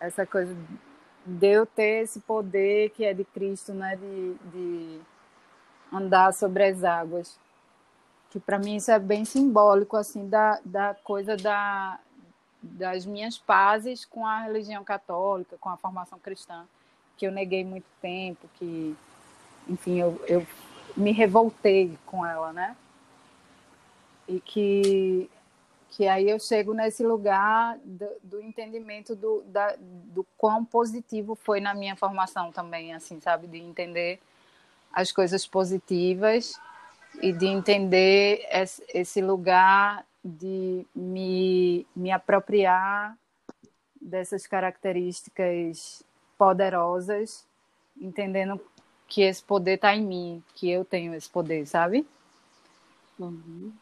essa coisa de eu ter esse poder que é de Cristo, né? De, de andar sobre as águas. Que para mim isso é bem simbólico, assim, da, da coisa da, das minhas pazes com a religião católica, com a formação cristã, que eu neguei muito tempo, que, enfim, eu, eu me revoltei com ela, né? E que que aí eu chego nesse lugar do, do entendimento do, da, do quão positivo foi na minha formação também, assim, sabe? De entender as coisas positivas e de entender esse lugar de me, me apropriar dessas características poderosas, entendendo que esse poder está em mim, que eu tenho esse poder, sabe? Uhum.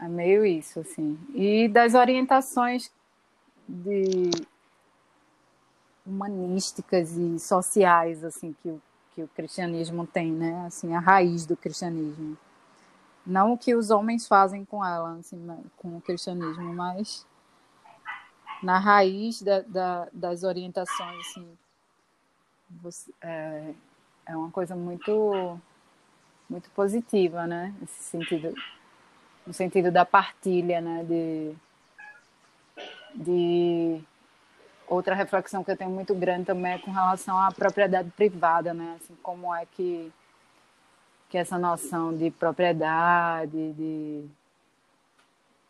É meio isso, assim. E das orientações de humanísticas e sociais, assim, que o, que o cristianismo tem, né? Assim, a raiz do cristianismo. Não o que os homens fazem com ela, assim, com o cristianismo, mas na raiz da, da, das orientações, assim, você, é, é uma coisa muito muito positiva, né? Nesse sentido no sentido da partilha, né? De, de outra reflexão que eu tenho muito grande também é com relação à propriedade privada, né? Assim, como é que que essa noção de propriedade, de,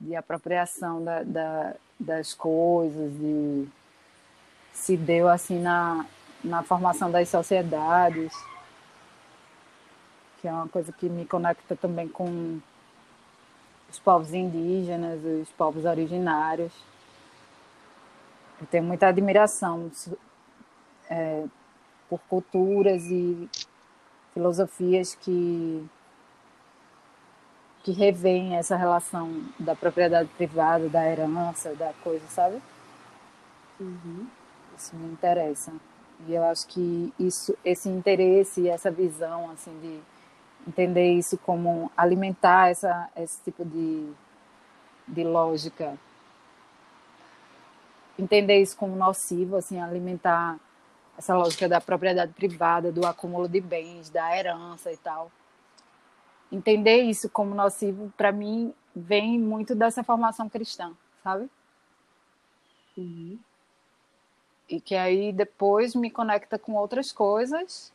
de apropriação da, da, das coisas, de se deu assim na, na formação das sociedades, que é uma coisa que me conecta também com os povos indígenas, os povos originários. Eu tenho muita admiração é, por culturas e filosofias que que revêem essa relação da propriedade privada, da herança, da coisa, sabe? Uhum. Isso me interessa. E eu acho que isso, esse interesse, essa visão, assim, de entender isso como alimentar essa, esse tipo de, de lógica. Entender isso como nocivo, assim, alimentar essa lógica da propriedade privada, do acúmulo de bens, da herança e tal. Entender isso como nocivo, para mim, vem muito dessa formação cristã, sabe? Uhum. E que aí depois me conecta com outras coisas,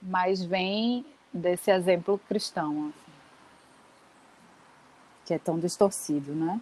mas vem desse exemplo cristão, assim, que é tão distorcido, né?